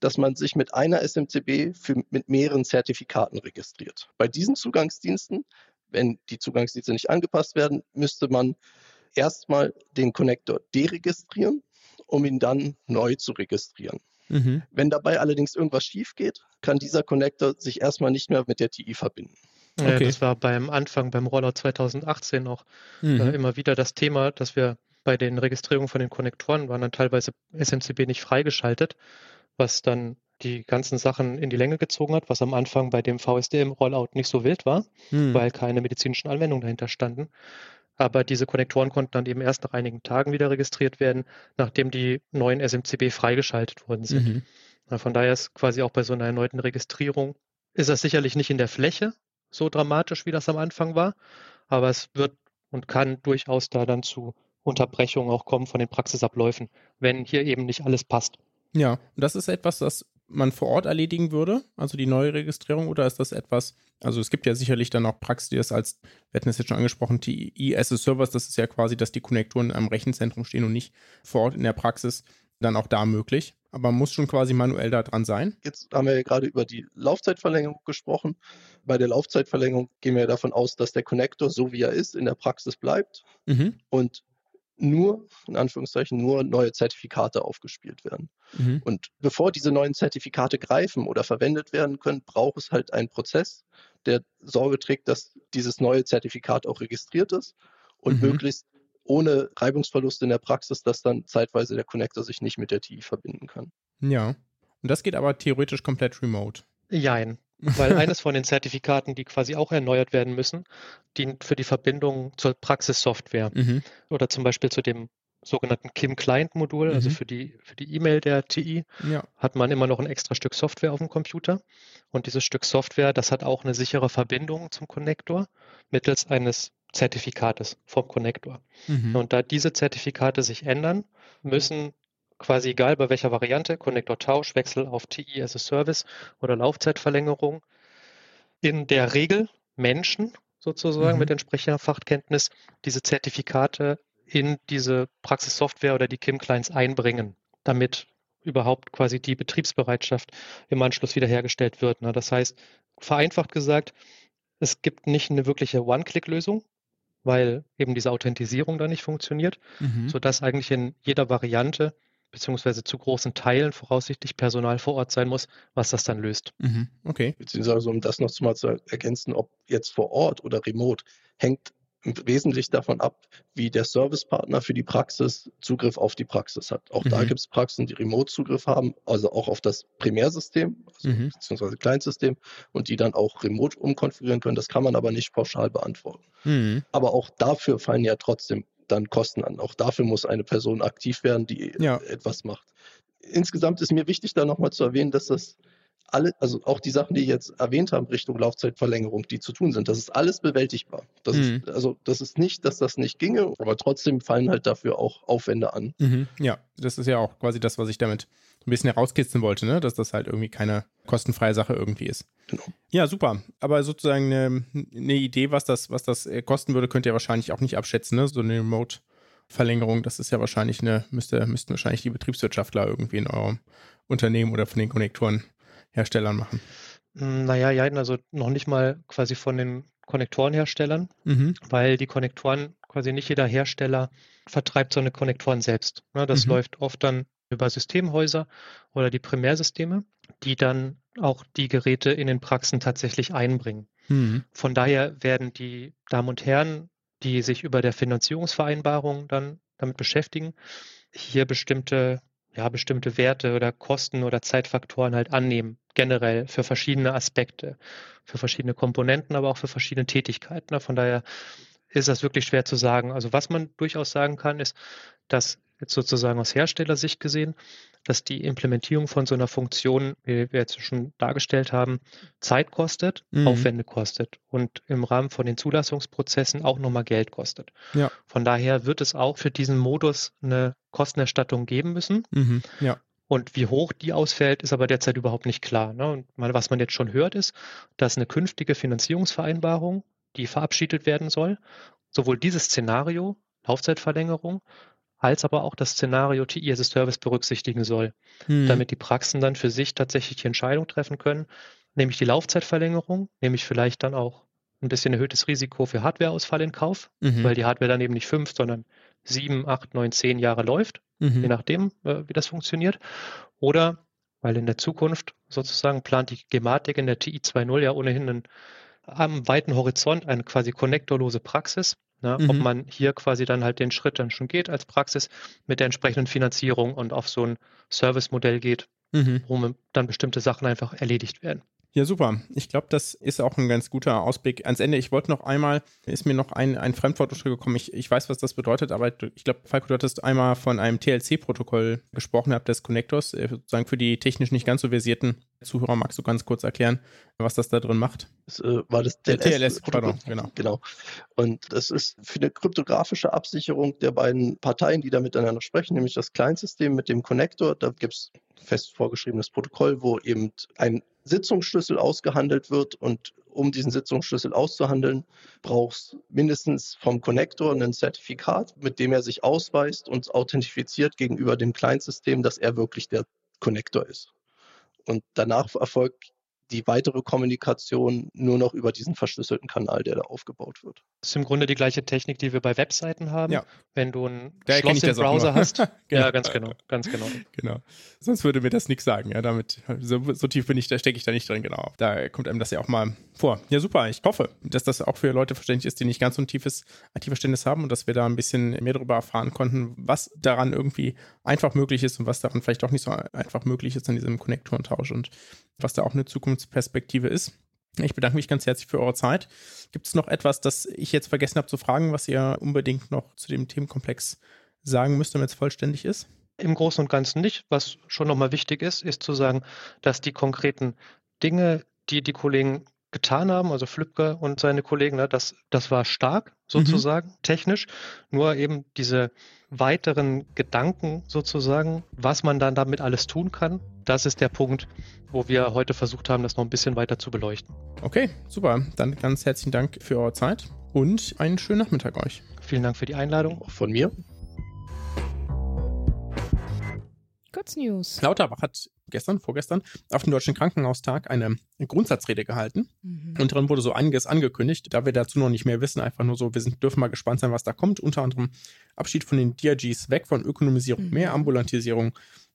dass man sich mit einer SMCB für, mit mehreren Zertifikaten registriert. Bei diesen Zugangsdiensten, wenn die Zugangsdienste nicht angepasst werden, müsste man erstmal den Connector deregistrieren, um ihn dann neu zu registrieren. Mhm. Wenn dabei allerdings irgendwas schief geht, kann dieser Connector sich erstmal nicht mehr mit der TI verbinden. Ja, Okay. das war beim Anfang, beim Rollout 2018 auch äh, Mhm. immer wieder das Thema, dass wir bei den Registrierungen von den Konnektoren waren dann teilweise SMCB nicht freigeschaltet, was dann die ganzen Sachen in die Länge gezogen hat, was am Anfang bei dem VSDM-Rollout nicht so wild war, Mhm. weil keine medizinischen Anwendungen dahinter standen. Aber diese Konnektoren konnten dann eben erst nach einigen Tagen wieder registriert werden, nachdem die neuen SMCB freigeschaltet worden sind. Mhm. Von daher ist quasi auch bei so einer erneuten Registrierung, ist das sicherlich nicht in der Fläche so dramatisch, wie das am Anfang war, aber es wird und kann durchaus da dann zu Unterbrechungen auch kommen von den Praxisabläufen, wenn hier eben nicht alles passt. Ja, und das ist etwas, das man vor Ort erledigen würde, also die neue Registrierung, oder ist das etwas, also es gibt ja sicherlich dann auch Praxis, die das als, wir hatten es jetzt schon angesprochen, TI as a Service, das ist ja quasi, dass die Konnektoren am Rechenzentrum stehen und nicht vor Ort in der Praxis, dann auch da möglich. Aber man muss schon quasi manuell da dran sein. Jetzt haben wir ja gerade über die Laufzeitverlängerung gesprochen. Bei der Laufzeitverlängerung gehen wir davon aus, dass der Connector, so wie er ist, in der Praxis bleibt Mhm. und nur, in Anführungszeichen, nur neue Zertifikate aufgespielt werden. Mhm. Und bevor diese neuen Zertifikate greifen oder verwendet werden können, braucht es halt einen Prozess, der Sorge trägt, dass dieses neue Zertifikat auch registriert ist und Mhm. möglichst ohne Reibungsverluste in der Praxis, dass dann zeitweise der Connector sich nicht mit der TI verbinden kann. Ja. Und das geht aber theoretisch komplett remote. Jein. Weil eines von den Zertifikaten, die quasi auch erneuert werden müssen, dient für die Verbindung zur Praxissoftware Mhm. oder zum Beispiel zu dem sogenannten KIM-Client-Modul, also Mhm. für die für die E-Mail der TI, Ja. hat man immer noch ein extra Stück Software auf dem Computer. Und dieses Stück Software, das hat auch eine sichere Verbindung zum Connector mittels eines Zertifikates vom Connector. Mhm. Und da diese Zertifikate sich ändern, müssen quasi egal bei welcher Variante, Konnektortausch, Wechsel auf TI as a Service oder Laufzeitverlängerung, in der Regel Menschen sozusagen Mhm. mit entsprechender Fachkenntnis diese Zertifikate in diese Praxissoftware oder die KIM-Clients einbringen, damit überhaupt quasi die Betriebsbereitschaft im Anschluss wiederhergestellt wird. ne? Das heißt, vereinfacht gesagt, es gibt nicht eine wirkliche One-Click-Lösung, weil eben diese Authentisierung da nicht funktioniert, Mhm. sodass eigentlich in jeder Variante beziehungsweise zu großen Teilen voraussichtlich Personal vor Ort sein muss, was das dann löst. Mhm. Okay. Beziehungsweise, um das noch mal zu ergänzen, ob jetzt vor Ort oder remote, hängt wesentlich davon ab, wie der Servicepartner für die Praxis Zugriff auf die Praxis hat. Auch da Mhm. gibt es Praxen, die Remote-Zugriff haben, also auch auf das Primärsystem, also Mhm. beziehungsweise Kleinsystem, und die dann auch remote umkonfigurieren können. Das kann man aber nicht pauschal beantworten. Mhm. Aber auch dafür fallen ja trotzdem dann Kosten an. Auch dafür muss eine Person aktiv werden, die Ja. etwas macht. Insgesamt ist mir wichtig, da nochmal zu erwähnen, dass das alle, also auch die Sachen, die ich jetzt erwähnt haben, Richtung Laufzeitverlängerung, die zu tun sind, das ist alles bewältigbar. Das Mhm. ist, also das ist nicht, dass das nicht ginge, aber trotzdem fallen halt dafür auch Aufwände an. Mhm. Ja, das ist ja auch quasi das, was ich damit ein bisschen herauskitzeln wollte, ne? dass das halt irgendwie keine kostenfreie Sache irgendwie ist. Genau. Ja, super. Aber sozusagen eine, eine Idee, was das, was das äh, kosten würde, könnt ihr wahrscheinlich auch nicht abschätzen, ne? So eine Remote-Verlängerung, das ist ja wahrscheinlich eine, müsste, müssten wahrscheinlich die Betriebswirtschaftler irgendwie in eurem Unternehmen oder von den Konnektorenherstellern machen. Hm, Naja, ja, also noch nicht mal quasi von den Konnektorenherstellern, Mhm. weil die Konnektoren quasi nicht jeder Hersteller vertreibt so eine Konnektoren selbst. Ne, das Mhm. läuft oft dann über Systemhäuser oder die Primärsysteme, die dann auch die Geräte in den Praxen tatsächlich einbringen. Mhm. Von daher werden die Damen und Herren, die sich über der Finanzierungsvereinbarung dann damit beschäftigen, hier bestimmte, ja, bestimmte Werte oder Kosten oder Zeitfaktoren halt annehmen, generell für verschiedene Aspekte, für verschiedene Komponenten, aber auch für verschiedene Tätigkeiten. ne. Von daher ist das wirklich schwer zu sagen. Also was man durchaus sagen kann, ist, dass jetzt sozusagen aus Herstellersicht gesehen, dass die Implementierung von so einer Funktion, wie wir jetzt schon dargestellt haben, Zeit kostet, Mhm. Aufwände kostet und im Rahmen von den Zulassungsprozessen auch nochmal Geld kostet. Ja. Von daher wird es auch für diesen Modus eine Kostenerstattung geben müssen. Mhm. Ja. Und wie hoch die ausfällt, ist aber derzeit überhaupt nicht klar. Ne? Und man, was man jetzt schon hört, ist, dass eine künftige Finanzierungsvereinbarung, die verabschiedet werden soll, sowohl dieses Szenario, Laufzeitverlängerung, als aber auch das Szenario TI as a Service berücksichtigen soll, Mhm. damit die Praxen dann für sich tatsächlich die Entscheidung treffen können, nämlich die Laufzeitverlängerung, nämlich vielleicht dann auch ein bisschen erhöhtes Risiko für Hardwareausfall in Kauf, Mhm. weil die Hardware dann eben nicht fünf, sondern sieben, acht, neun, zehn Jahre läuft Mhm. je nachdem, äh, wie das funktioniert. Oder weil in der Zukunft sozusagen plant die Gematik in der TI 2.0 ja ohnehin einen, am weiten Horizont eine quasi konnektorlose Praxis. Ne? Ob Mhm. man hier quasi dann halt den Schritt dann schon geht als Praxis mit der entsprechenden Finanzierung und auf so ein Service-Modell geht, Mhm. wo dann bestimmte Sachen einfach erledigt werden. Ja, super. Ich glaube, das ist auch ein ganz guter Ausblick ans Ende. Ich wollte noch einmal, ist mir noch ein, ein Fremdwort gekommen. Ich, ich weiß, was das bedeutet, aber ich glaube, Falco, du hattest einmal von einem TLC-Protokoll gesprochen, habt des Connectors. Äh, Sozusagen für die technisch nicht ganz so versierten Zuhörer magst du ganz kurz erklären, was das da drin macht? Das, äh, war das Der TLS? TLS, pardon, genau. Genau. Und das ist für eine kryptografische Absicherung der beiden Parteien, die da miteinander sprechen, nämlich das Client-System mit dem Connector. Da gibt es fest vorgeschriebenes Protokoll, wo eben ein Sitzungsschlüssel ausgehandelt wird und um diesen Sitzungsschlüssel auszuhandeln, brauchst mindestens vom Connector ein Zertifikat, mit dem er sich ausweist und authentifiziert gegenüber dem Client-System, dass er wirklich der Connector ist. Und danach erfolgt die weitere Kommunikation nur noch über diesen verschlüsselten Kanal, der da aufgebaut wird. Das ist im Grunde die gleiche Technik, die wir bei Webseiten haben. Ja. Wenn du ein Da erkenne Schloss im Browser hast. Genau. Ja, ganz genau, ganz genau. Genau. Sonst würde mir das nichts sagen. Ja, damit, so, so tief bin ich, da stecke ich da nicht drin, genau. Da kommt einem das ja auch mal vor. Ja, super. Ich hoffe, dass das auch für Leute verständlich ist, die nicht ganz so ein tiefes IT-Verständnis haben und dass wir da ein bisschen mehr darüber erfahren konnten, was daran irgendwie einfach möglich ist und was daran vielleicht auch nicht so einfach möglich ist an diesem Konnektorentausch und was da auch eine Zukunftsperspektive ist. Ich bedanke mich ganz herzlich für eure Zeit. Gibt es noch etwas, das ich jetzt vergessen habe zu fragen, was ihr unbedingt noch zu dem Themenkomplex sagen müsst, damit es vollständig ist? Im Großen und Ganzen nicht. Was schon nochmal wichtig ist, ist zu sagen, dass die konkreten Dinge, die die Kollegen getan haben, also Flübke und seine Kollegen, ne, das, das war stark sozusagen, technisch. Nur eben diese weiteren Gedanken sozusagen, was man dann damit alles tun kann, das ist der Punkt, wo wir heute versucht haben, das noch ein bisschen weiter zu beleuchten. Okay, super. Dann ganz herzlichen Dank für eure Zeit und einen schönen Nachmittag euch. Vielen Dank für die Einladung. Auch von mir. Kurznews. Lauterbach hat gestern, vorgestern, auf dem Deutschen Krankenhaustag eine Grundsatzrede gehalten. Mhm. Und darin wurde so einiges angekündigt. Da wir dazu noch nicht mehr wissen, einfach nur so, wir sind, dürfen mal gespannt sein, was da kommt. Unter anderem Abschied von den DRGs, weg von Ökonomisierung, Mhm. mehr Ambulantisierung,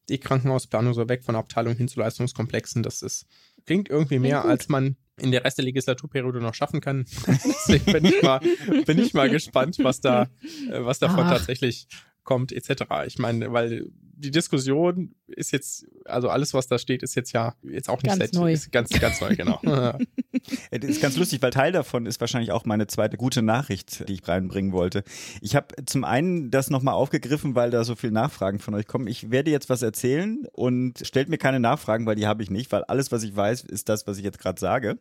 die Krankenhausplanung so weg von Abteilung hin zu Leistungskomplexen. Das ist, klingt irgendwie mehr, gut. als man in der Rest der Legislaturperiode noch schaffen kann. Deswegen bin ich mal, bin ich mal gespannt, was da, äh, was davon Ach. tatsächlich kommt, etc. Ich meine, weil die Diskussion ist jetzt, also alles, was da steht, ist jetzt ja jetzt auch nicht Ganz seit- neu. Ist ganz, ganz neu, genau. Ja, Das ist ganz lustig, weil Teil davon ist wahrscheinlich auch meine zweite gute Nachricht, die ich reinbringen wollte. Ich habe zum einen das nochmal aufgegriffen, weil da so viele Nachfragen von euch kommen. Ich werde jetzt was erzählen und stellt mir keine Nachfragen, weil die habe ich nicht, weil alles, was ich weiß, ist das, was ich jetzt gerade sage.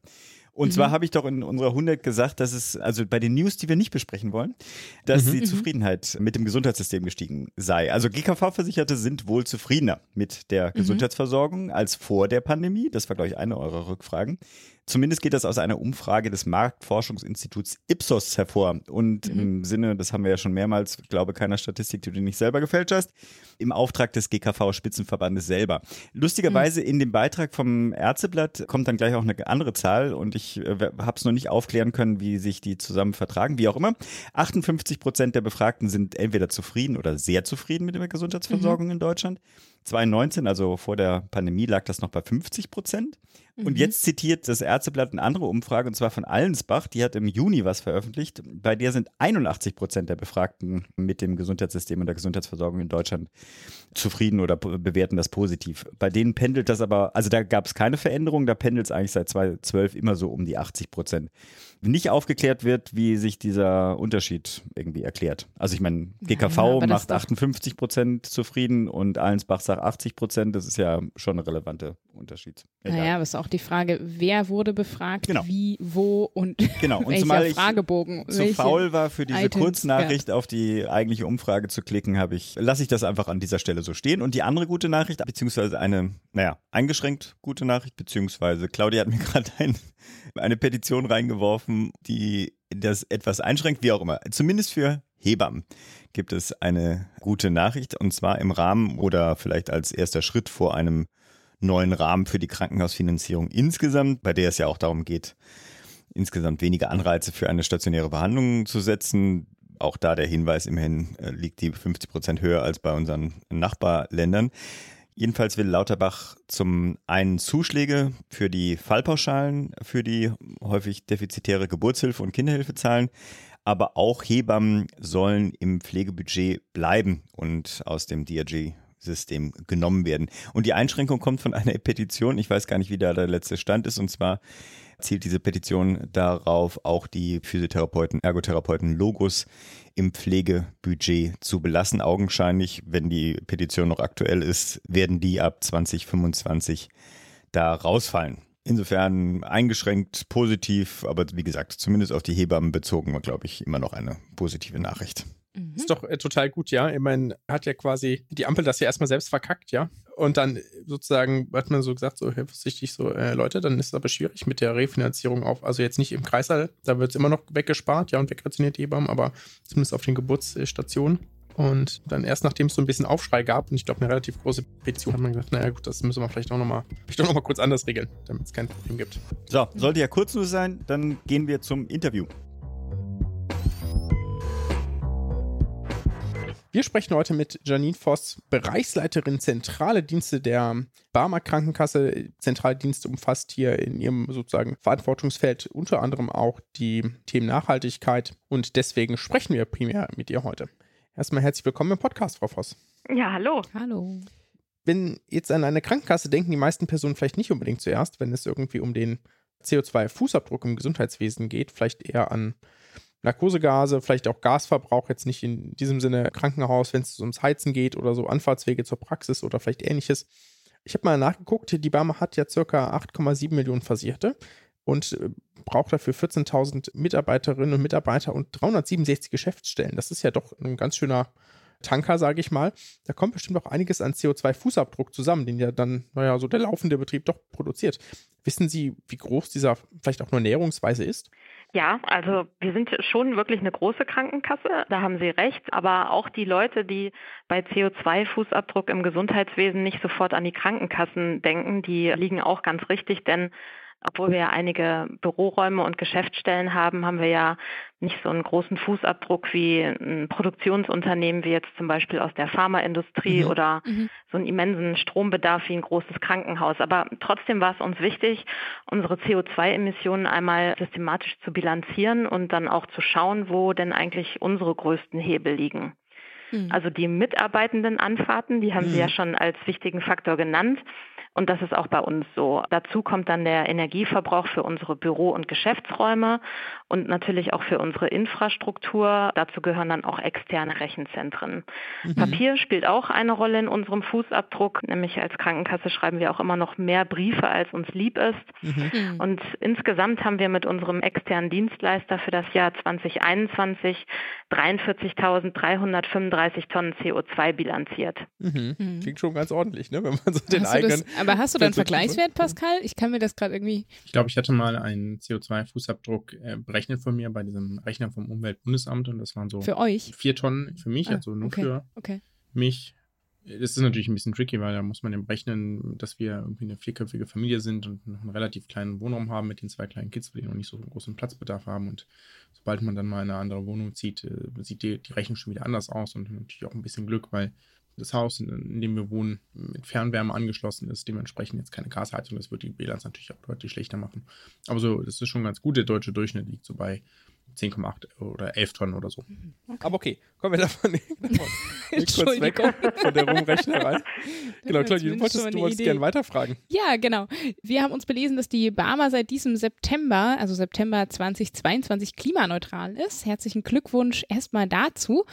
Und zwar habe ich doch in unserer 100 gesagt, dass es, also bei den News, die wir nicht besprechen wollen, dass die Zufriedenheit mit dem Gesundheitssystem gestiegen sei. Also GKV-Versicherte sind wohl zufriedener mit der Gesundheitsversorgung als vor der Pandemie. Das war, glaube ich, eine eurer Rückfragen. Zumindest geht das aus einer Umfrage des Marktforschungsinstituts Ipsos hervor. Und im Sinne, das haben wir ja schon mehrmals, ich glaube keiner Statistik, die du nicht selber gefälscht hast, im Auftrag des GKV-Spitzenverbandes selber. Lustigerweise in dem Beitrag vom Ärzteblatt kommt dann gleich auch eine andere Zahl und ich äh, habe es noch nicht aufklären können, wie sich die zusammen vertragen, wie auch immer. 58 Prozent der Befragten sind entweder zufrieden oder sehr zufrieden mit der Gesundheitsversorgung in Deutschland. 2019, also vor der Pandemie, lag das noch bei 50 Prozent. Und jetzt zitiert das Ärzteblatt eine andere Umfrage, und zwar von Allensbach, die hat im Juni was veröffentlicht. Bei der sind 81 Prozent der Befragten mit dem Gesundheitssystem und der Gesundheitsversorgung in Deutschland zufrieden oder bewerten das positiv. Bei denen pendelt das aber, also da gab es keine Veränderung, da pendelt es eigentlich seit 2012 immer so um die 80 Prozent. Nicht aufgeklärt wird, wie sich dieser Unterschied irgendwie erklärt. Also ich meine, GKV das macht ist doch- 58 Prozent zufrieden und Allensbach sagt 80 Prozent. Das ist ja schon ein relevanter Unterschied. Egal. Naja, aber es ist auch die Frage, wer wurde befragt, Genau. wie, wo und Genau, und welcher zumal ich Fragebogen. zu welche- faul war, für diese Items, Kurznachricht auf die eigentliche Umfrage zu klicken, habe ich, lasse ich das einfach an dieser Stelle so stehen. Und die andere gute Nachricht, beziehungsweise eine, naja, eingeschränkt gute Nachricht, beziehungsweise Claudia hat mir gerade ein, eine Petition reingeworfen, die das etwas einschränkt, wie auch immer. Zumindest für Hebammen gibt es eine gute Nachricht und zwar im Rahmen oder vielleicht als erster Schritt vor einem neuen Rahmen für die Krankenhausfinanzierung insgesamt, bei der es ja auch darum geht, insgesamt weniger Anreize für eine stationäre Behandlung zu setzen. Auch da der Hinweis, immerhin äh, liegt die 50 Prozent höher als bei unseren Nachbarländern. Jedenfalls will Lauterbach zum einen Zuschläge für die Fallpauschalen für die häufig defizitäre Geburtshilfe und Kinderhilfe zahlen, aber auch Hebammen sollen im Pflegebudget bleiben. Und aus dem DRG System genommen werden. Und die Einschränkung kommt von einer Petition, ich weiß gar nicht, wie da der letzte Stand ist, und zwar zielt diese Petition darauf, auch die Physiotherapeuten, Ergotherapeuten Logos im Pflegebudget zu belassen. Augenscheinlich, wenn die Petition noch aktuell ist, werden die ab 2025 da rausfallen. Insofern eingeschränkt positiv, aber wie gesagt, zumindest auf die Hebammen bezogen war, glaube ich, immer noch eine positive Nachricht. Mhm. Ist doch äh, total gut, ja. Ich meine, hat ja quasi die Ampel das ja erstmal selbst verkackt, ja. Und dann sozusagen hat man so gesagt, so vorsichtig, so äh, Leute, dann ist es aber schwierig mit der Refinanzierung auf, also jetzt nicht im Kreißsaal, da wird es immer noch weggespart, ja, und wegrationiert die Hebammen, aber zumindest auf den Geburtsstationen. Und dann erst nachdem es so ein bisschen Aufschrei gab und ich glaube eine relativ große Petition, hat man gesagt, naja gut, das müssen wir vielleicht auch nochmal noch mal kurz anders regeln, damit es kein Problem gibt. So, sollte ja kurz nur sein, dann gehen wir zum Interview. Wir sprechen heute mit Janine Voss, Bereichsleiterin Zentrale Dienste der Barmer Krankenkasse. Zentrale Dienste umfasst hier in ihrem sozusagen Verantwortungsfeld unter anderem auch die Themen Nachhaltigkeit und deswegen sprechen wir primär mit ihr heute. Erstmal herzlich willkommen im Podcast, Frau Voss. Ja, hallo. Hallo. Wenn jetzt an eine Krankenkasse denken die meisten Personen vielleicht nicht unbedingt zuerst, wenn es irgendwie um den CO2-Fußabdruck im Gesundheitswesen geht, vielleicht eher an Narkosegase, vielleicht auch Gasverbrauch, jetzt nicht in diesem Sinne Krankenhaus, wenn es ums Heizen geht oder so Anfahrtswege zur Praxis oder vielleicht ähnliches. Ich habe mal nachgeguckt, die Barmer hat ja circa 8,7 Millionen Versicherte und äh, braucht dafür 14.000 Mitarbeiterinnen und Mitarbeiter und 367 Geschäftsstellen. Das ist ja doch ein ganz schöner Tanker, sage ich mal. Da kommt bestimmt auch einiges an CO2-Fußabdruck zusammen, den ja dann, naja, so der laufende Betrieb doch produziert. Wissen Sie, wie groß dieser vielleicht auch nur näherungsweise ist? Ja, also wir sind schon wirklich eine große Krankenkasse, da haben Sie recht, aber auch die Leute, die bei CO2-Fußabdruck im Gesundheitswesen nicht sofort an die Krankenkassen denken, die liegen auch ganz richtig, denn obwohl wir ja einige Büroräume und Geschäftsstellen haben, haben wir ja nicht so einen großen Fußabdruck wie ein Produktionsunternehmen wie jetzt zum Beispiel aus der Pharmaindustrie mhm. oder mhm. so einen immensen Strombedarf wie ein großes Krankenhaus. Aber trotzdem war es uns wichtig, unsere CO2-Emissionen einmal systematisch zu bilanzieren und dann auch zu schauen, wo denn eigentlich unsere größten Hebel liegen. Mhm. Also die mitarbeitenden Anfahrten, die haben Sie ja mhm. schon als wichtigen Faktor genannt. Und das ist auch bei uns so. Dazu kommt dann der Energieverbrauch für unsere Büro- und Geschäftsräume und natürlich auch für unsere Infrastruktur. Dazu gehören dann auch externe Rechenzentren. Mhm. Papier spielt auch eine Rolle in unserem Fußabdruck. Nämlich als Krankenkasse schreiben wir auch immer noch mehr Briefe, als uns lieb ist. Mhm. mhm. Und insgesamt haben wir mit unserem externen Dienstleister für das Jahr 2021 43.335 Tonnen CO2 bilanziert. Mhm. Mhm. Klingt schon ganz ordentlich, ne? wenn man so den eigenen aber hast du da einen Vergleichswert, Pascal? Ich kann mir das gerade irgendwie. Ich glaube, ich hatte mal einen CO2-Fußabdruck äh, berechnet von mir bei diesem Rechner vom Umweltbundesamt und das waren so für euch vier Tonnen für mich, ah, also nur okay, für okay. mich. Das ist natürlich ein bisschen tricky, weil da muss man eben rechnen, dass wir irgendwie eine vierköpfige Familie sind und noch einen relativ kleinen Wohnraum haben mit den zwei kleinen Kids, die noch nicht so großen Platzbedarf haben. Und sobald man dann mal in eine andere Wohnung zieht, äh, sieht die, die Rechnung schon wieder anders aus und natürlich auch ein bisschen Glück, weil das Haus, in, in, dem wir wohnen, mit Fernwärme angeschlossen ist, dementsprechend jetzt keine Gasheizung. Das wird die Bilanz natürlich auch deutlich schlechter machen. Aber so, das ist schon ganz gut. Der deutsche Durchschnitt liegt so bei 10,8 oder 11 Tonnen oder so. Okay. Aber okay, kommen wir davon, davon kurz weg von der Rumrechnerei. genau, Claudia, du wolltest, du wolltest gerne weiterfragen. Ja, genau. Wir haben uns belesen, dass die Barmer seit diesem September, also September 2022, klimaneutral ist. Herzlichen Glückwunsch erstmal dazu.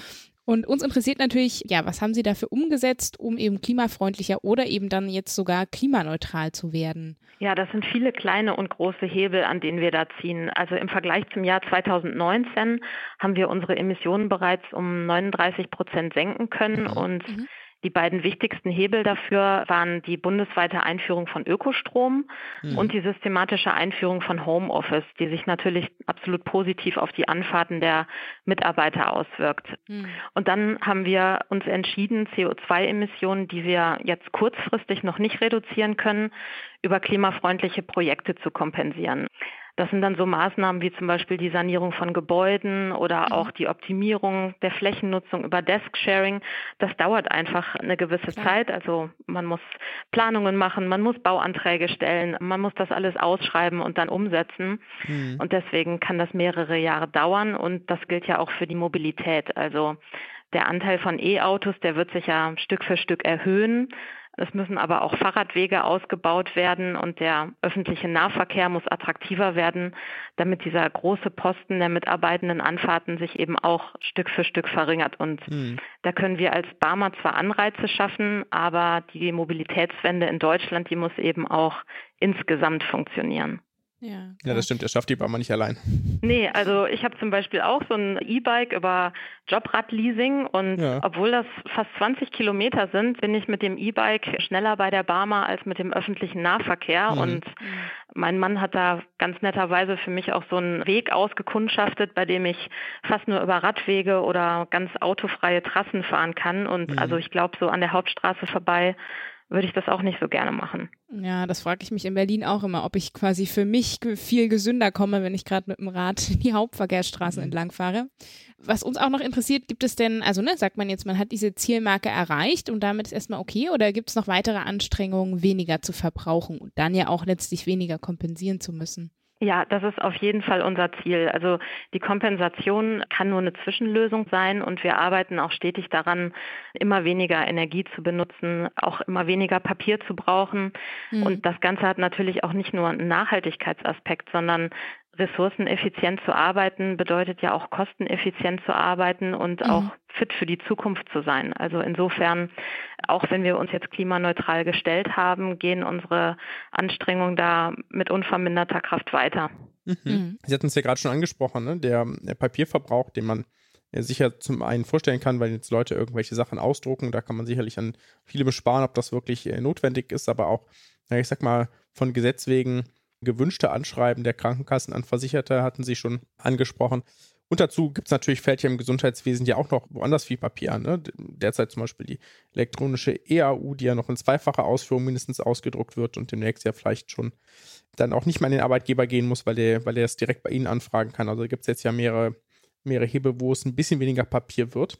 Und uns interessiert natürlich, ja, was haben Sie dafür umgesetzt, um eben klimafreundlicher oder eben dann jetzt sogar klimaneutral zu werden? Ja, das sind viele kleine und große Hebel, an denen wir da ziehen. Also im Vergleich zum Jahr 2019 haben wir unsere Emissionen bereits um 39 Prozent senken können mhm. und mhm. Die beiden wichtigsten Hebel dafür waren die bundesweite Einführung von Ökostrom mhm. und die systematische Einführung von Homeoffice, die sich natürlich absolut positiv auf die Anfahrten der Mitarbeiter auswirkt. Mhm. Und dann haben wir uns entschieden, CO2-Emissionen, die wir jetzt kurzfristig noch nicht reduzieren können, über klimafreundliche Projekte zu kompensieren. Das sind dann so Maßnahmen wie zum Beispiel die Sanierung von Gebäuden oder mhm. auch die Optimierung der Flächennutzung über Desk-Sharing. Das dauert einfach eine gewisse Klar. Zeit. Also man muss Planungen machen, man muss Bauanträge stellen, man muss das alles ausschreiben und dann umsetzen. Mhm. Und deswegen kann das mehrere Jahre dauern und das gilt ja auch für die Mobilität. Also der Anteil von E-Autos, der wird sich ja Stück für Stück erhöhen. Es müssen aber auch Fahrradwege ausgebaut werden und der öffentliche Nahverkehr muss attraktiver werden, damit dieser große Posten der mitarbeitenden Anfahrten sich eben auch Stück für Stück verringert. Und mhm. da können wir als Barmer zwar Anreize schaffen, aber die Mobilitätswende in Deutschland, die muss eben auch insgesamt funktionieren. Ja, ja, das stimmt, er schafft die Barmer nicht allein. Nee, also ich habe zum Beispiel auch so ein E-Bike über Jobradleasing und ja. obwohl das fast 20 Kilometer sind, bin ich mit dem E-Bike schneller bei der Barmer als mit dem öffentlichen Nahverkehr mhm. und mein Mann hat da ganz netterweise für mich auch so einen Weg ausgekundschaftet, bei dem ich fast nur über Radwege oder ganz autofreie Trassen fahren kann und mhm. also ich glaube so an der Hauptstraße vorbei würde ich das auch nicht so gerne machen. Ja, das frage ich mich in Berlin auch immer, ob ich quasi für mich viel gesünder komme, wenn ich gerade mit dem Rad die Hauptverkehrsstraßen mhm. entlang fahre. Was uns auch noch interessiert, gibt es denn, also ne, sagt man jetzt, man hat diese Zielmarke erreicht und damit ist erstmal okay oder gibt es noch weitere Anstrengungen, weniger zu verbrauchen und dann ja auch letztlich weniger kompensieren zu müssen? Ja, das ist auf jeden Fall unser Ziel. Also die Kompensation kann nur eine Zwischenlösung sein und wir arbeiten auch stetig daran, immer weniger Energie zu benutzen, auch immer weniger Papier zu brauchen. Mhm. Und das Ganze hat natürlich auch nicht nur einen Nachhaltigkeitsaspekt, sondern ressourceneffizient zu arbeiten bedeutet ja auch kosteneffizient zu arbeiten und mhm. auch fit für die Zukunft zu sein. Also insofern, auch wenn wir uns jetzt klimaneutral gestellt haben, gehen unsere Anstrengungen da mit unverminderter Kraft weiter. Mhm. Mhm. Sie hatten es ja gerade schon angesprochen, ne? der, der Papierverbrauch, den man ja sicher zum einen vorstellen kann, weil jetzt Leute irgendwelche Sachen ausdrucken, da kann man sicherlich an vielem sparen, ob das wirklich äh, notwendig ist, aber auch, ich sag mal, von Gesetz wegen gewünschte Anschreiben der Krankenkassen an Versicherte hatten Sie schon angesprochen. Und dazu gibt es natürlich, fällt ja im Gesundheitswesen ja auch noch woanders viel Papier an. Ne? Derzeit zum Beispiel die elektronische EAU, die ja noch in zweifacher Ausführung mindestens ausgedruckt wird und demnächst ja vielleicht schon dann auch nicht mehr an den Arbeitgeber gehen muss, weil der, weil der es direkt bei Ihnen anfragen kann. Also gibt es jetzt ja mehrere, mehrere Hebel, wo es ein bisschen weniger Papier wird.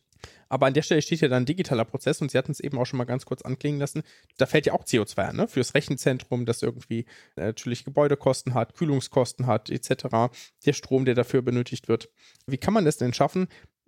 Aber an der Stelle steht ja dann ein digitaler Prozess und Sie hatten es eben auch schon mal ganz kurz anklingen lassen. Da fällt ja auch CO2 an, ne? Fürs Rechenzentrum, das irgendwie äh, natürlich Gebäudekosten hat, Kühlungskosten hat, etc. Der Strom, der dafür benötigt wird. Wie kann man es denn schaffen,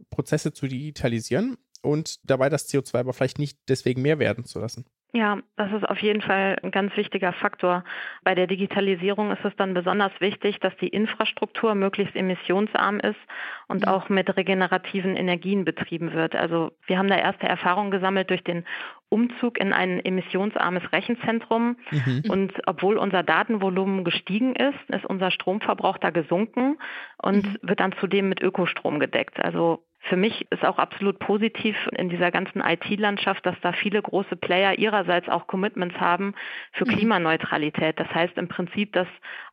Prozesse zu digitalisieren und dabei das CO2 aber vielleicht nicht deswegen mehr werden zu lassen? Ja, das ist auf jeden Fall ein ganz wichtiger Faktor. Bei der Digitalisierung ist es dann besonders wichtig, dass die Infrastruktur möglichst emissionsarm ist und auch mit regenerativen Energien betrieben wird. Also wir haben da erste Erfahrungen gesammelt durch den Umzug in ein emissionsarmes Rechenzentrum. Mhm. Und obwohl unser Datenvolumen gestiegen ist, ist unser Stromverbrauch da gesunken und mhm. wird dann zudem mit Ökostrom gedeckt. Also für mich ist auch absolut positiv in dieser ganzen IT-Landschaft, dass da viele große Player ihrerseits auch Commitments haben für mhm. Klimaneutralität. Das heißt im Prinzip, dass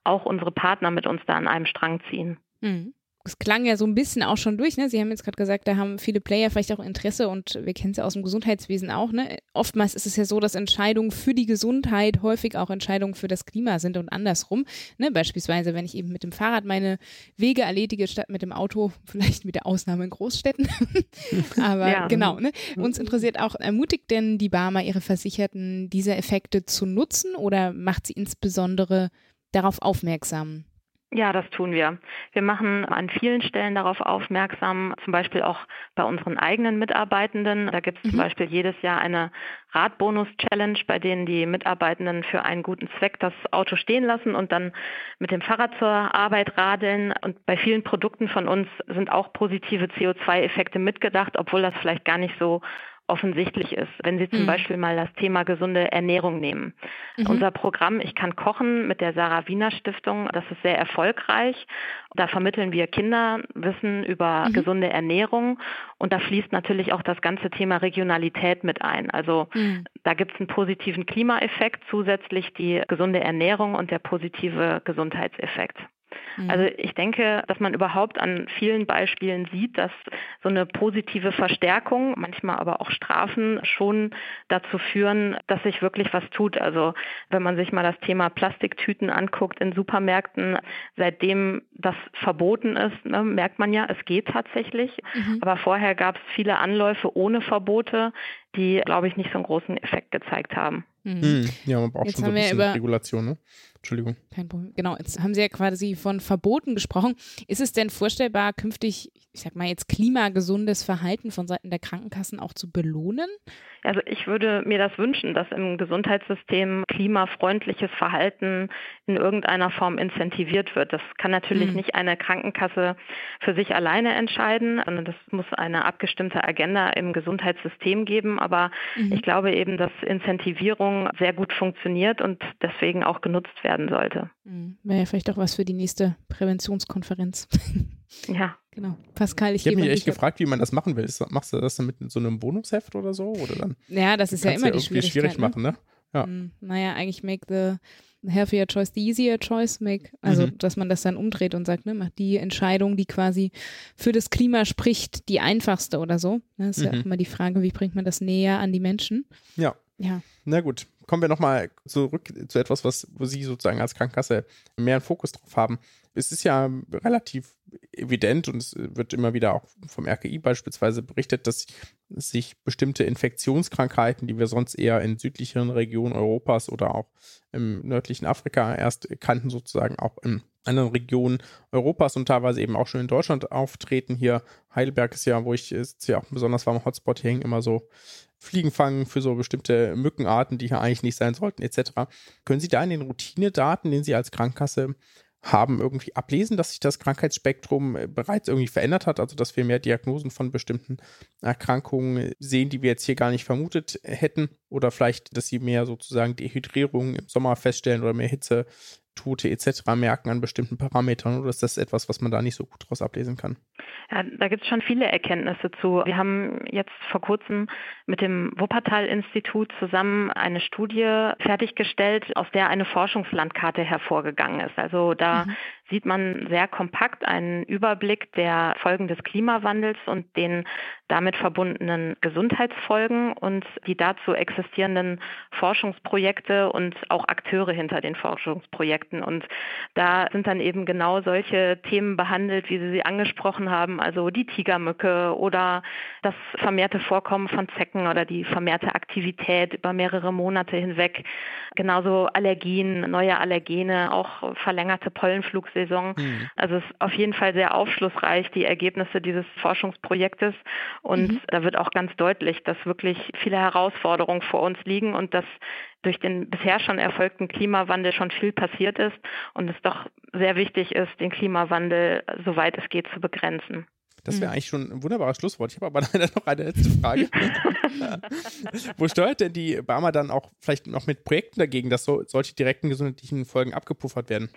auch unsere Partner mit uns da an einem Strang ziehen. Mhm es klang ja so ein bisschen auch schon durch, ne? Sie haben jetzt gerade gesagt, da haben viele Player vielleicht auch Interesse und wir kennen es ja aus dem Gesundheitswesen auch, ne? Oftmals ist es ja so, dass Entscheidungen für die Gesundheit häufig auch Entscheidungen für das Klima sind und andersrum. Ne? Beispielsweise, wenn ich eben mit dem Fahrrad meine Wege erledige, statt mit dem Auto, vielleicht mit der Ausnahme in Großstädten. Aber ja. genau, ne? Uns interessiert auch, ermutigt denn die Barmer ihre Versicherten, diese Effekte zu nutzen oder macht sie insbesondere darauf aufmerksam? Ja, das tun wir. Wir machen an vielen Stellen darauf aufmerksam, zum Beispiel auch bei unseren eigenen Mitarbeitenden. Da gibt es mhm. zum Beispiel jedes Jahr eine Radbonus-Challenge, bei denen die Mitarbeitenden für einen guten Zweck das Auto stehen lassen und dann mit dem Fahrrad zur Arbeit radeln. Und bei vielen Produkten von uns sind auch positive CO2-Effekte mitgedacht, obwohl das vielleicht gar nicht so offensichtlich ist. Wenn Sie zum mhm. Beispiel mal das Thema gesunde Ernährung nehmen. Mhm. Unser Programm Ich kann kochen mit der Sarah Wiener Stiftung, das ist sehr erfolgreich. Da vermitteln wir Kinderwissen über mhm. gesunde Ernährung und da fließt natürlich auch das ganze Thema Regionalität mit ein. Also mhm. da gibt es einen positiven Klimaeffekt, zusätzlich die gesunde Ernährung und der positive Gesundheitseffekt. Mhm. Also ich denke, dass man überhaupt an vielen Beispielen sieht, dass so eine positive Verstärkung, manchmal aber auch Strafen schon dazu führen, dass sich wirklich was tut. Also wenn man sich mal das Thema Plastiktüten anguckt in Supermärkten, seitdem das verboten ist, ne, merkt man ja, es geht tatsächlich. Mhm. Aber vorher gab es viele Anläufe ohne Verbote, die, glaube ich, nicht so einen großen Effekt gezeigt haben. Mhm. mhm. Ja, man braucht Jetzt schon so ein bisschen Regulation, ne? Entschuldigung. Kein Problem. Genau, jetzt haben Sie ja quasi von Verboten gesprochen. Ist es denn vorstellbar, künftig, ich sag mal jetzt klimagesundes Verhalten von Seiten der Krankenkassen auch zu belohnen? Also ich würde mir das wünschen, dass im Gesundheitssystem klimafreundliches Verhalten in irgendeiner Form incentiviert wird. Das kann natürlich mhm. nicht eine Krankenkasse für sich alleine entscheiden, sondern das muss eine abgestimmte Agenda im Gesundheitssystem geben. Aber mhm. ich glaube eben, dass Incentivierung sehr gut funktioniert und deswegen auch genutzt wird werden sollte. Mhm. Wäre ja vielleicht auch was für die nächste Präventionskonferenz. ja. Genau. Pascal, ich, ich habe mich echt gefragt, wie man das machen will. Machst du das dann mit so einem Bonusheft oder so? Oder dann ja, das ist ja immer die Schwierigkeit. schwierig ne? machen, ne? Ja. Mm, naja, eigentlich make the healthier choice the easier choice make. Also, mhm. dass man das dann umdreht und sagt, ne, macht die Entscheidung, die quasi für das Klima spricht, die einfachste oder so. Das ist mhm. ja auch immer die Frage, wie bringt man das näher an die Menschen? Ja. Ja. Na gut, kommen wir nochmal zurück zu etwas, was, wo Sie sozusagen als Krankenkasse mehr einen Fokus drauf haben. Es ist ja relativ evident und es wird immer wieder auch vom RKI beispielsweise berichtet, dass sich bestimmte Infektionskrankheiten, die wir sonst eher in südlicheren Regionen Europas oder auch im nördlichen Afrika erst kannten, sozusagen auch in anderen Regionen Europas und teilweise eben auch schon in Deutschland auftreten. Hier Heidelberg ist ja, wo ich sitze, ja auch besonders warmer Hotspot, hängen immer so Fliegen fangen für so bestimmte Mückenarten, die hier eigentlich nicht sein sollten, etc. Können Sie da in den Routinedaten, den Sie als Krankenkasse haben, irgendwie ablesen, dass sich das Krankheitsspektrum äh, bereits irgendwie verändert hat, also dass wir mehr Diagnosen von bestimmten Erkrankungen sehen, die wir jetzt hier gar nicht vermutet hätten, oder vielleicht, dass sie mehr sozusagen Dehydrierung im Sommer feststellen oder mehr Hitze Tote etc. merken an bestimmten Parametern oder ist das etwas, was man da nicht so gut daraus ablesen kann? Ja, da gibt es schon viele Erkenntnisse zu. Wir haben jetzt vor kurzem mit dem Wuppertal-Institut zusammen eine Studie fertiggestellt, aus der eine Forschungslandkarte hervorgegangen ist. Also da mhm sieht man sehr kompakt einen Überblick der Folgen des Klimawandels und den damit verbundenen Gesundheitsfolgen und die dazu existierenden Forschungsprojekte und auch Akteure hinter den Forschungsprojekten. Und da sind dann eben genau solche Themen behandelt, wie Sie sie angesprochen haben, also die Tigermücke oder das vermehrte Vorkommen von Zecken oder die vermehrte Aktivität über mehrere Monate hinweg. Genauso Allergien, neue Allergene, auch verlängerte Pollenflugsaison Saison. Mhm. Also es ist auf jeden Fall sehr aufschlussreich, die Ergebnisse dieses Forschungsprojektes. Und mhm. da wird auch ganz deutlich, dass wirklich viele Herausforderungen vor uns liegen und dass durch den bisher schon erfolgten Klimawandel schon viel passiert ist und es doch sehr wichtig ist, den Klimawandel, soweit es geht, zu begrenzen. Das wäre mhm. eigentlich schon ein wunderbares Schlusswort. Ich habe aber leider noch eine letzte Frage. Wo steuert denn die Barmer dann auch vielleicht noch mit Projekten dagegen, dass so, solche direkten gesundheitlichen Folgen abgepuffert werden?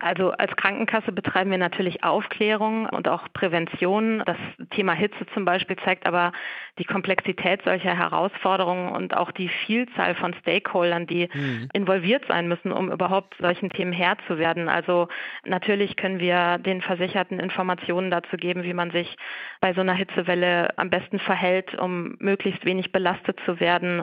Also als Krankenkasse betreiben wir natürlich Aufklärung und auch Prävention. Das Thema Hitze zum Beispiel zeigt aber die Komplexität solcher Herausforderungen und auch die Vielzahl von Stakeholdern, die mhm. involviert sein müssen, um überhaupt solchen Themen Herr zu werden. Also natürlich können wir den Versicherten Informationen dazu geben, wie man sich bei so einer Hitzewelle am besten verhält, um möglichst wenig belastet zu werden.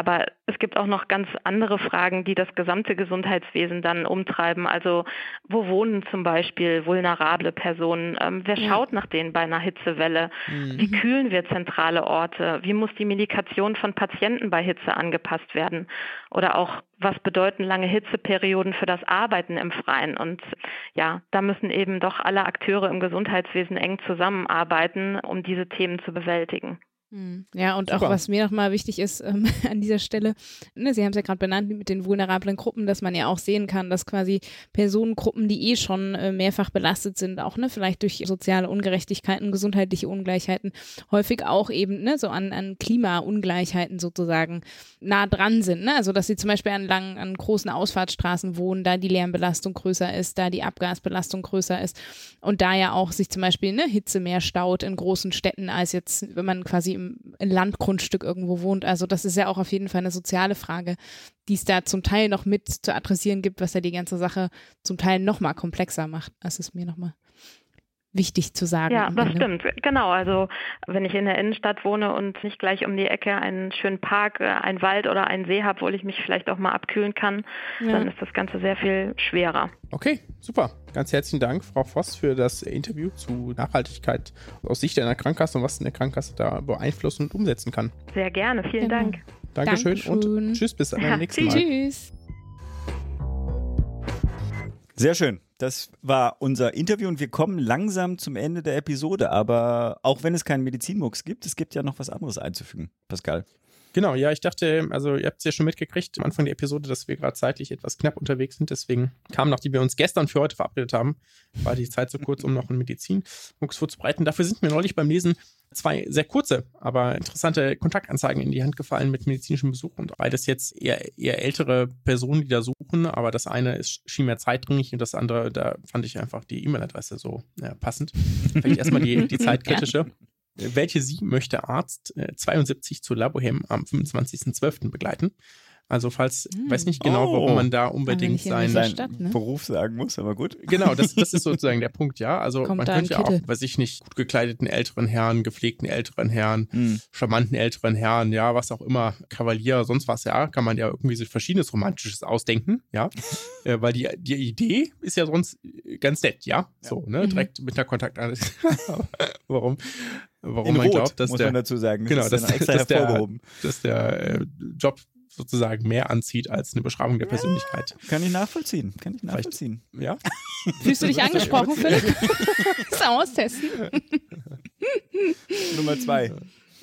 Aber es gibt auch noch ganz andere Fragen, die das gesamte Gesundheitswesen dann umtreiben. Also wo wohnen zum Beispiel vulnerable Personen? Ähm, wer ja. schaut nach denen bei einer Hitzewelle? Mhm. Wie kühlen wir zentrale Orte? Wie muss die Medikation von Patienten bei Hitze angepasst werden? Oder auch, was bedeuten lange Hitzeperioden für das Arbeiten im Freien? Und ja, da müssen eben doch alle Akteure im Gesundheitswesen eng zusammenarbeiten, um diese Themen zu bewältigen. Hm. Ja, und Super. auch was mir nochmal wichtig ist ähm, an dieser Stelle, ne, Sie haben es ja gerade benannt mit den vulnerablen Gruppen, dass man ja auch sehen kann, dass quasi Personengruppen, die eh schon äh, mehrfach belastet sind, auch ne, vielleicht durch soziale Ungerechtigkeiten, gesundheitliche Ungleichheiten, häufig auch eben ne, so an, an Klimaungleichheiten sozusagen nah dran sind. Ne? Also dass sie zum Beispiel an langen, an großen Ausfahrtsstraßen wohnen, da die Lärmbelastung größer ist, da die Abgasbelastung größer ist und da ja auch sich zum Beispiel ne, Hitze mehr staut in großen Städten als jetzt, wenn man quasi im Landgrundstück irgendwo wohnt. Also das ist ja auch auf jeden Fall eine soziale Frage, die es da zum Teil noch mit zu adressieren gibt, was ja die ganze Sache zum Teil noch mal komplexer macht. Das ist mir noch mal wichtig zu sagen. Ja, das stimmt. Genau. Also wenn ich in der Innenstadt wohne und nicht gleich um die Ecke einen schönen Park, äh, einen Wald oder einen See habe, wo ich mich vielleicht auch mal abkühlen kann, ja. dann ist das Ganze sehr viel schwerer. Okay, super. Ganz herzlichen Dank, Frau Voss, für das Interview zu Nachhaltigkeit aus Sicht einer Krankenkasse und was eine Krankenkasse da beeinflussen und umsetzen kann. Sehr gerne. Vielen genau. Dank. Dankeschön, Dankeschön, und tschüss, bis zum ja, nächsten Mal. Tschüss. Sehr schön. Das war unser Interview und wir kommen langsam zum Ende der Episode. Aber auch wenn es keinen Medizinmux gibt, es gibt ja noch was anderes einzufügen. Pascal. Genau, ja, ich dachte, also ihr habt es ja schon mitgekriegt am Anfang der Episode, dass wir gerade zeitlich etwas knapp unterwegs sind. Deswegen kam, nachdem wir uns gestern für heute verabredet haben, war die Zeit zu kurz, um noch einen Medizinmux vorzubereiten. Dafür sind mir neulich beim Lesen zwei sehr kurze, aber interessante Kontaktanzeigen in die Hand gefallen mit medizinischem Besuch und beides jetzt eher, eher ältere Personen, die da suchen, aber das eine ist, schien mir zeitdringlich und das andere, da fand ich einfach die E-Mail-Adresse so ja, passend. Vielleicht erstmal die, die zeitkritische. Welche Sie möchte Arzt äh, 72 zu Labohem am 25.12. begleiten? Also falls, hm. weiß nicht genau, warum man da unbedingt seinen sein Stadt, ne? Beruf sagen muss, aber gut. Genau, das, das ist sozusagen der Punkt, ja. Also Kommt man könnte ja auch, weiß ich nicht, gut gekleideten älteren Herren, gepflegten älteren Herren, hm. charmanten älteren Herren, ja, was auch immer, Kavalier, sonst was, ja, kann man ja irgendwie sich verschiedenes Romantisches ausdenken, ja. äh, weil die, die Idee ist ja sonst ganz nett, ja. ja. So, ne, mhm. direkt mit einer Kontaktanlage. warum? Warum In man Rot, glaubt, dass muss der, man dazu sagen. Das genau, das, extra dass hervorgehoben. Der, dass der äh, Job sozusagen mehr anzieht als eine Beschreibung der Persönlichkeit. Kann ich nachvollziehen. Kann ich nachvollziehen. Vielleicht, ja. Fühlst du dich angesprochen, Philipp? das austesten. Nummer zwei.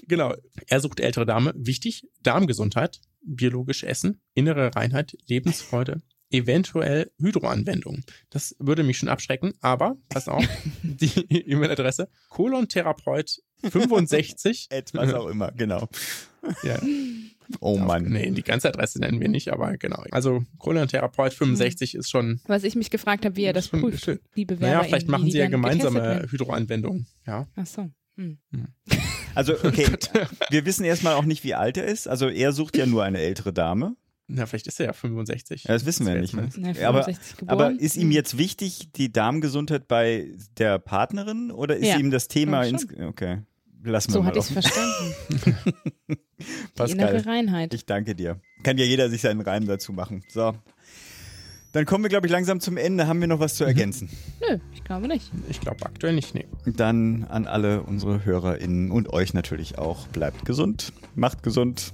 Genau. Er sucht ältere Dame. Wichtig, Darmgesundheit, biologisch Essen, innere Reinheit, Lebensfreude, eventuell Hydroanwendung. Das würde mich schon abschrecken, aber pass auf, die E-Mail-Adresse Kolontherapeut 65. Etwas auch immer, genau. Ja. Oh Mann. Nee, die ganze Adresse nennen wir nicht, aber genau. Also Kohlentherapeut 65 mhm. ist schon. Was ich mich gefragt habe, wie er das prüft, schön. die Bewerber. Naja, vielleicht machen sie ja gemeinsame Hydroanwendungen. Ja. Ach so. Hm. Also, okay, wir wissen erstmal auch nicht, wie alt er ist. Also, er sucht ja nur eine ältere Dame. Na, vielleicht ist er ja 65. Ja, das wissen das wir nicht. Ne? Na, aber, aber, ist ihm jetzt wichtig die Darmgesundheit bei der Partnerin oder ist ja. ihm das Thema ins. Okay lassen wir so mal. So hatte ich es verstanden. Pascal, innere Reinheit. Ich danke dir. Kann ja jeder sich seinen Reim dazu machen. So. Dann kommen wir, glaube ich, langsam zum Ende. Haben wir noch was zu mhm. ergänzen? Nö, ich glaube nicht. Ich glaube aktuell nicht, nee. Dann an alle unsere HörerInnen und euch natürlich auch. Bleibt gesund, macht gesund.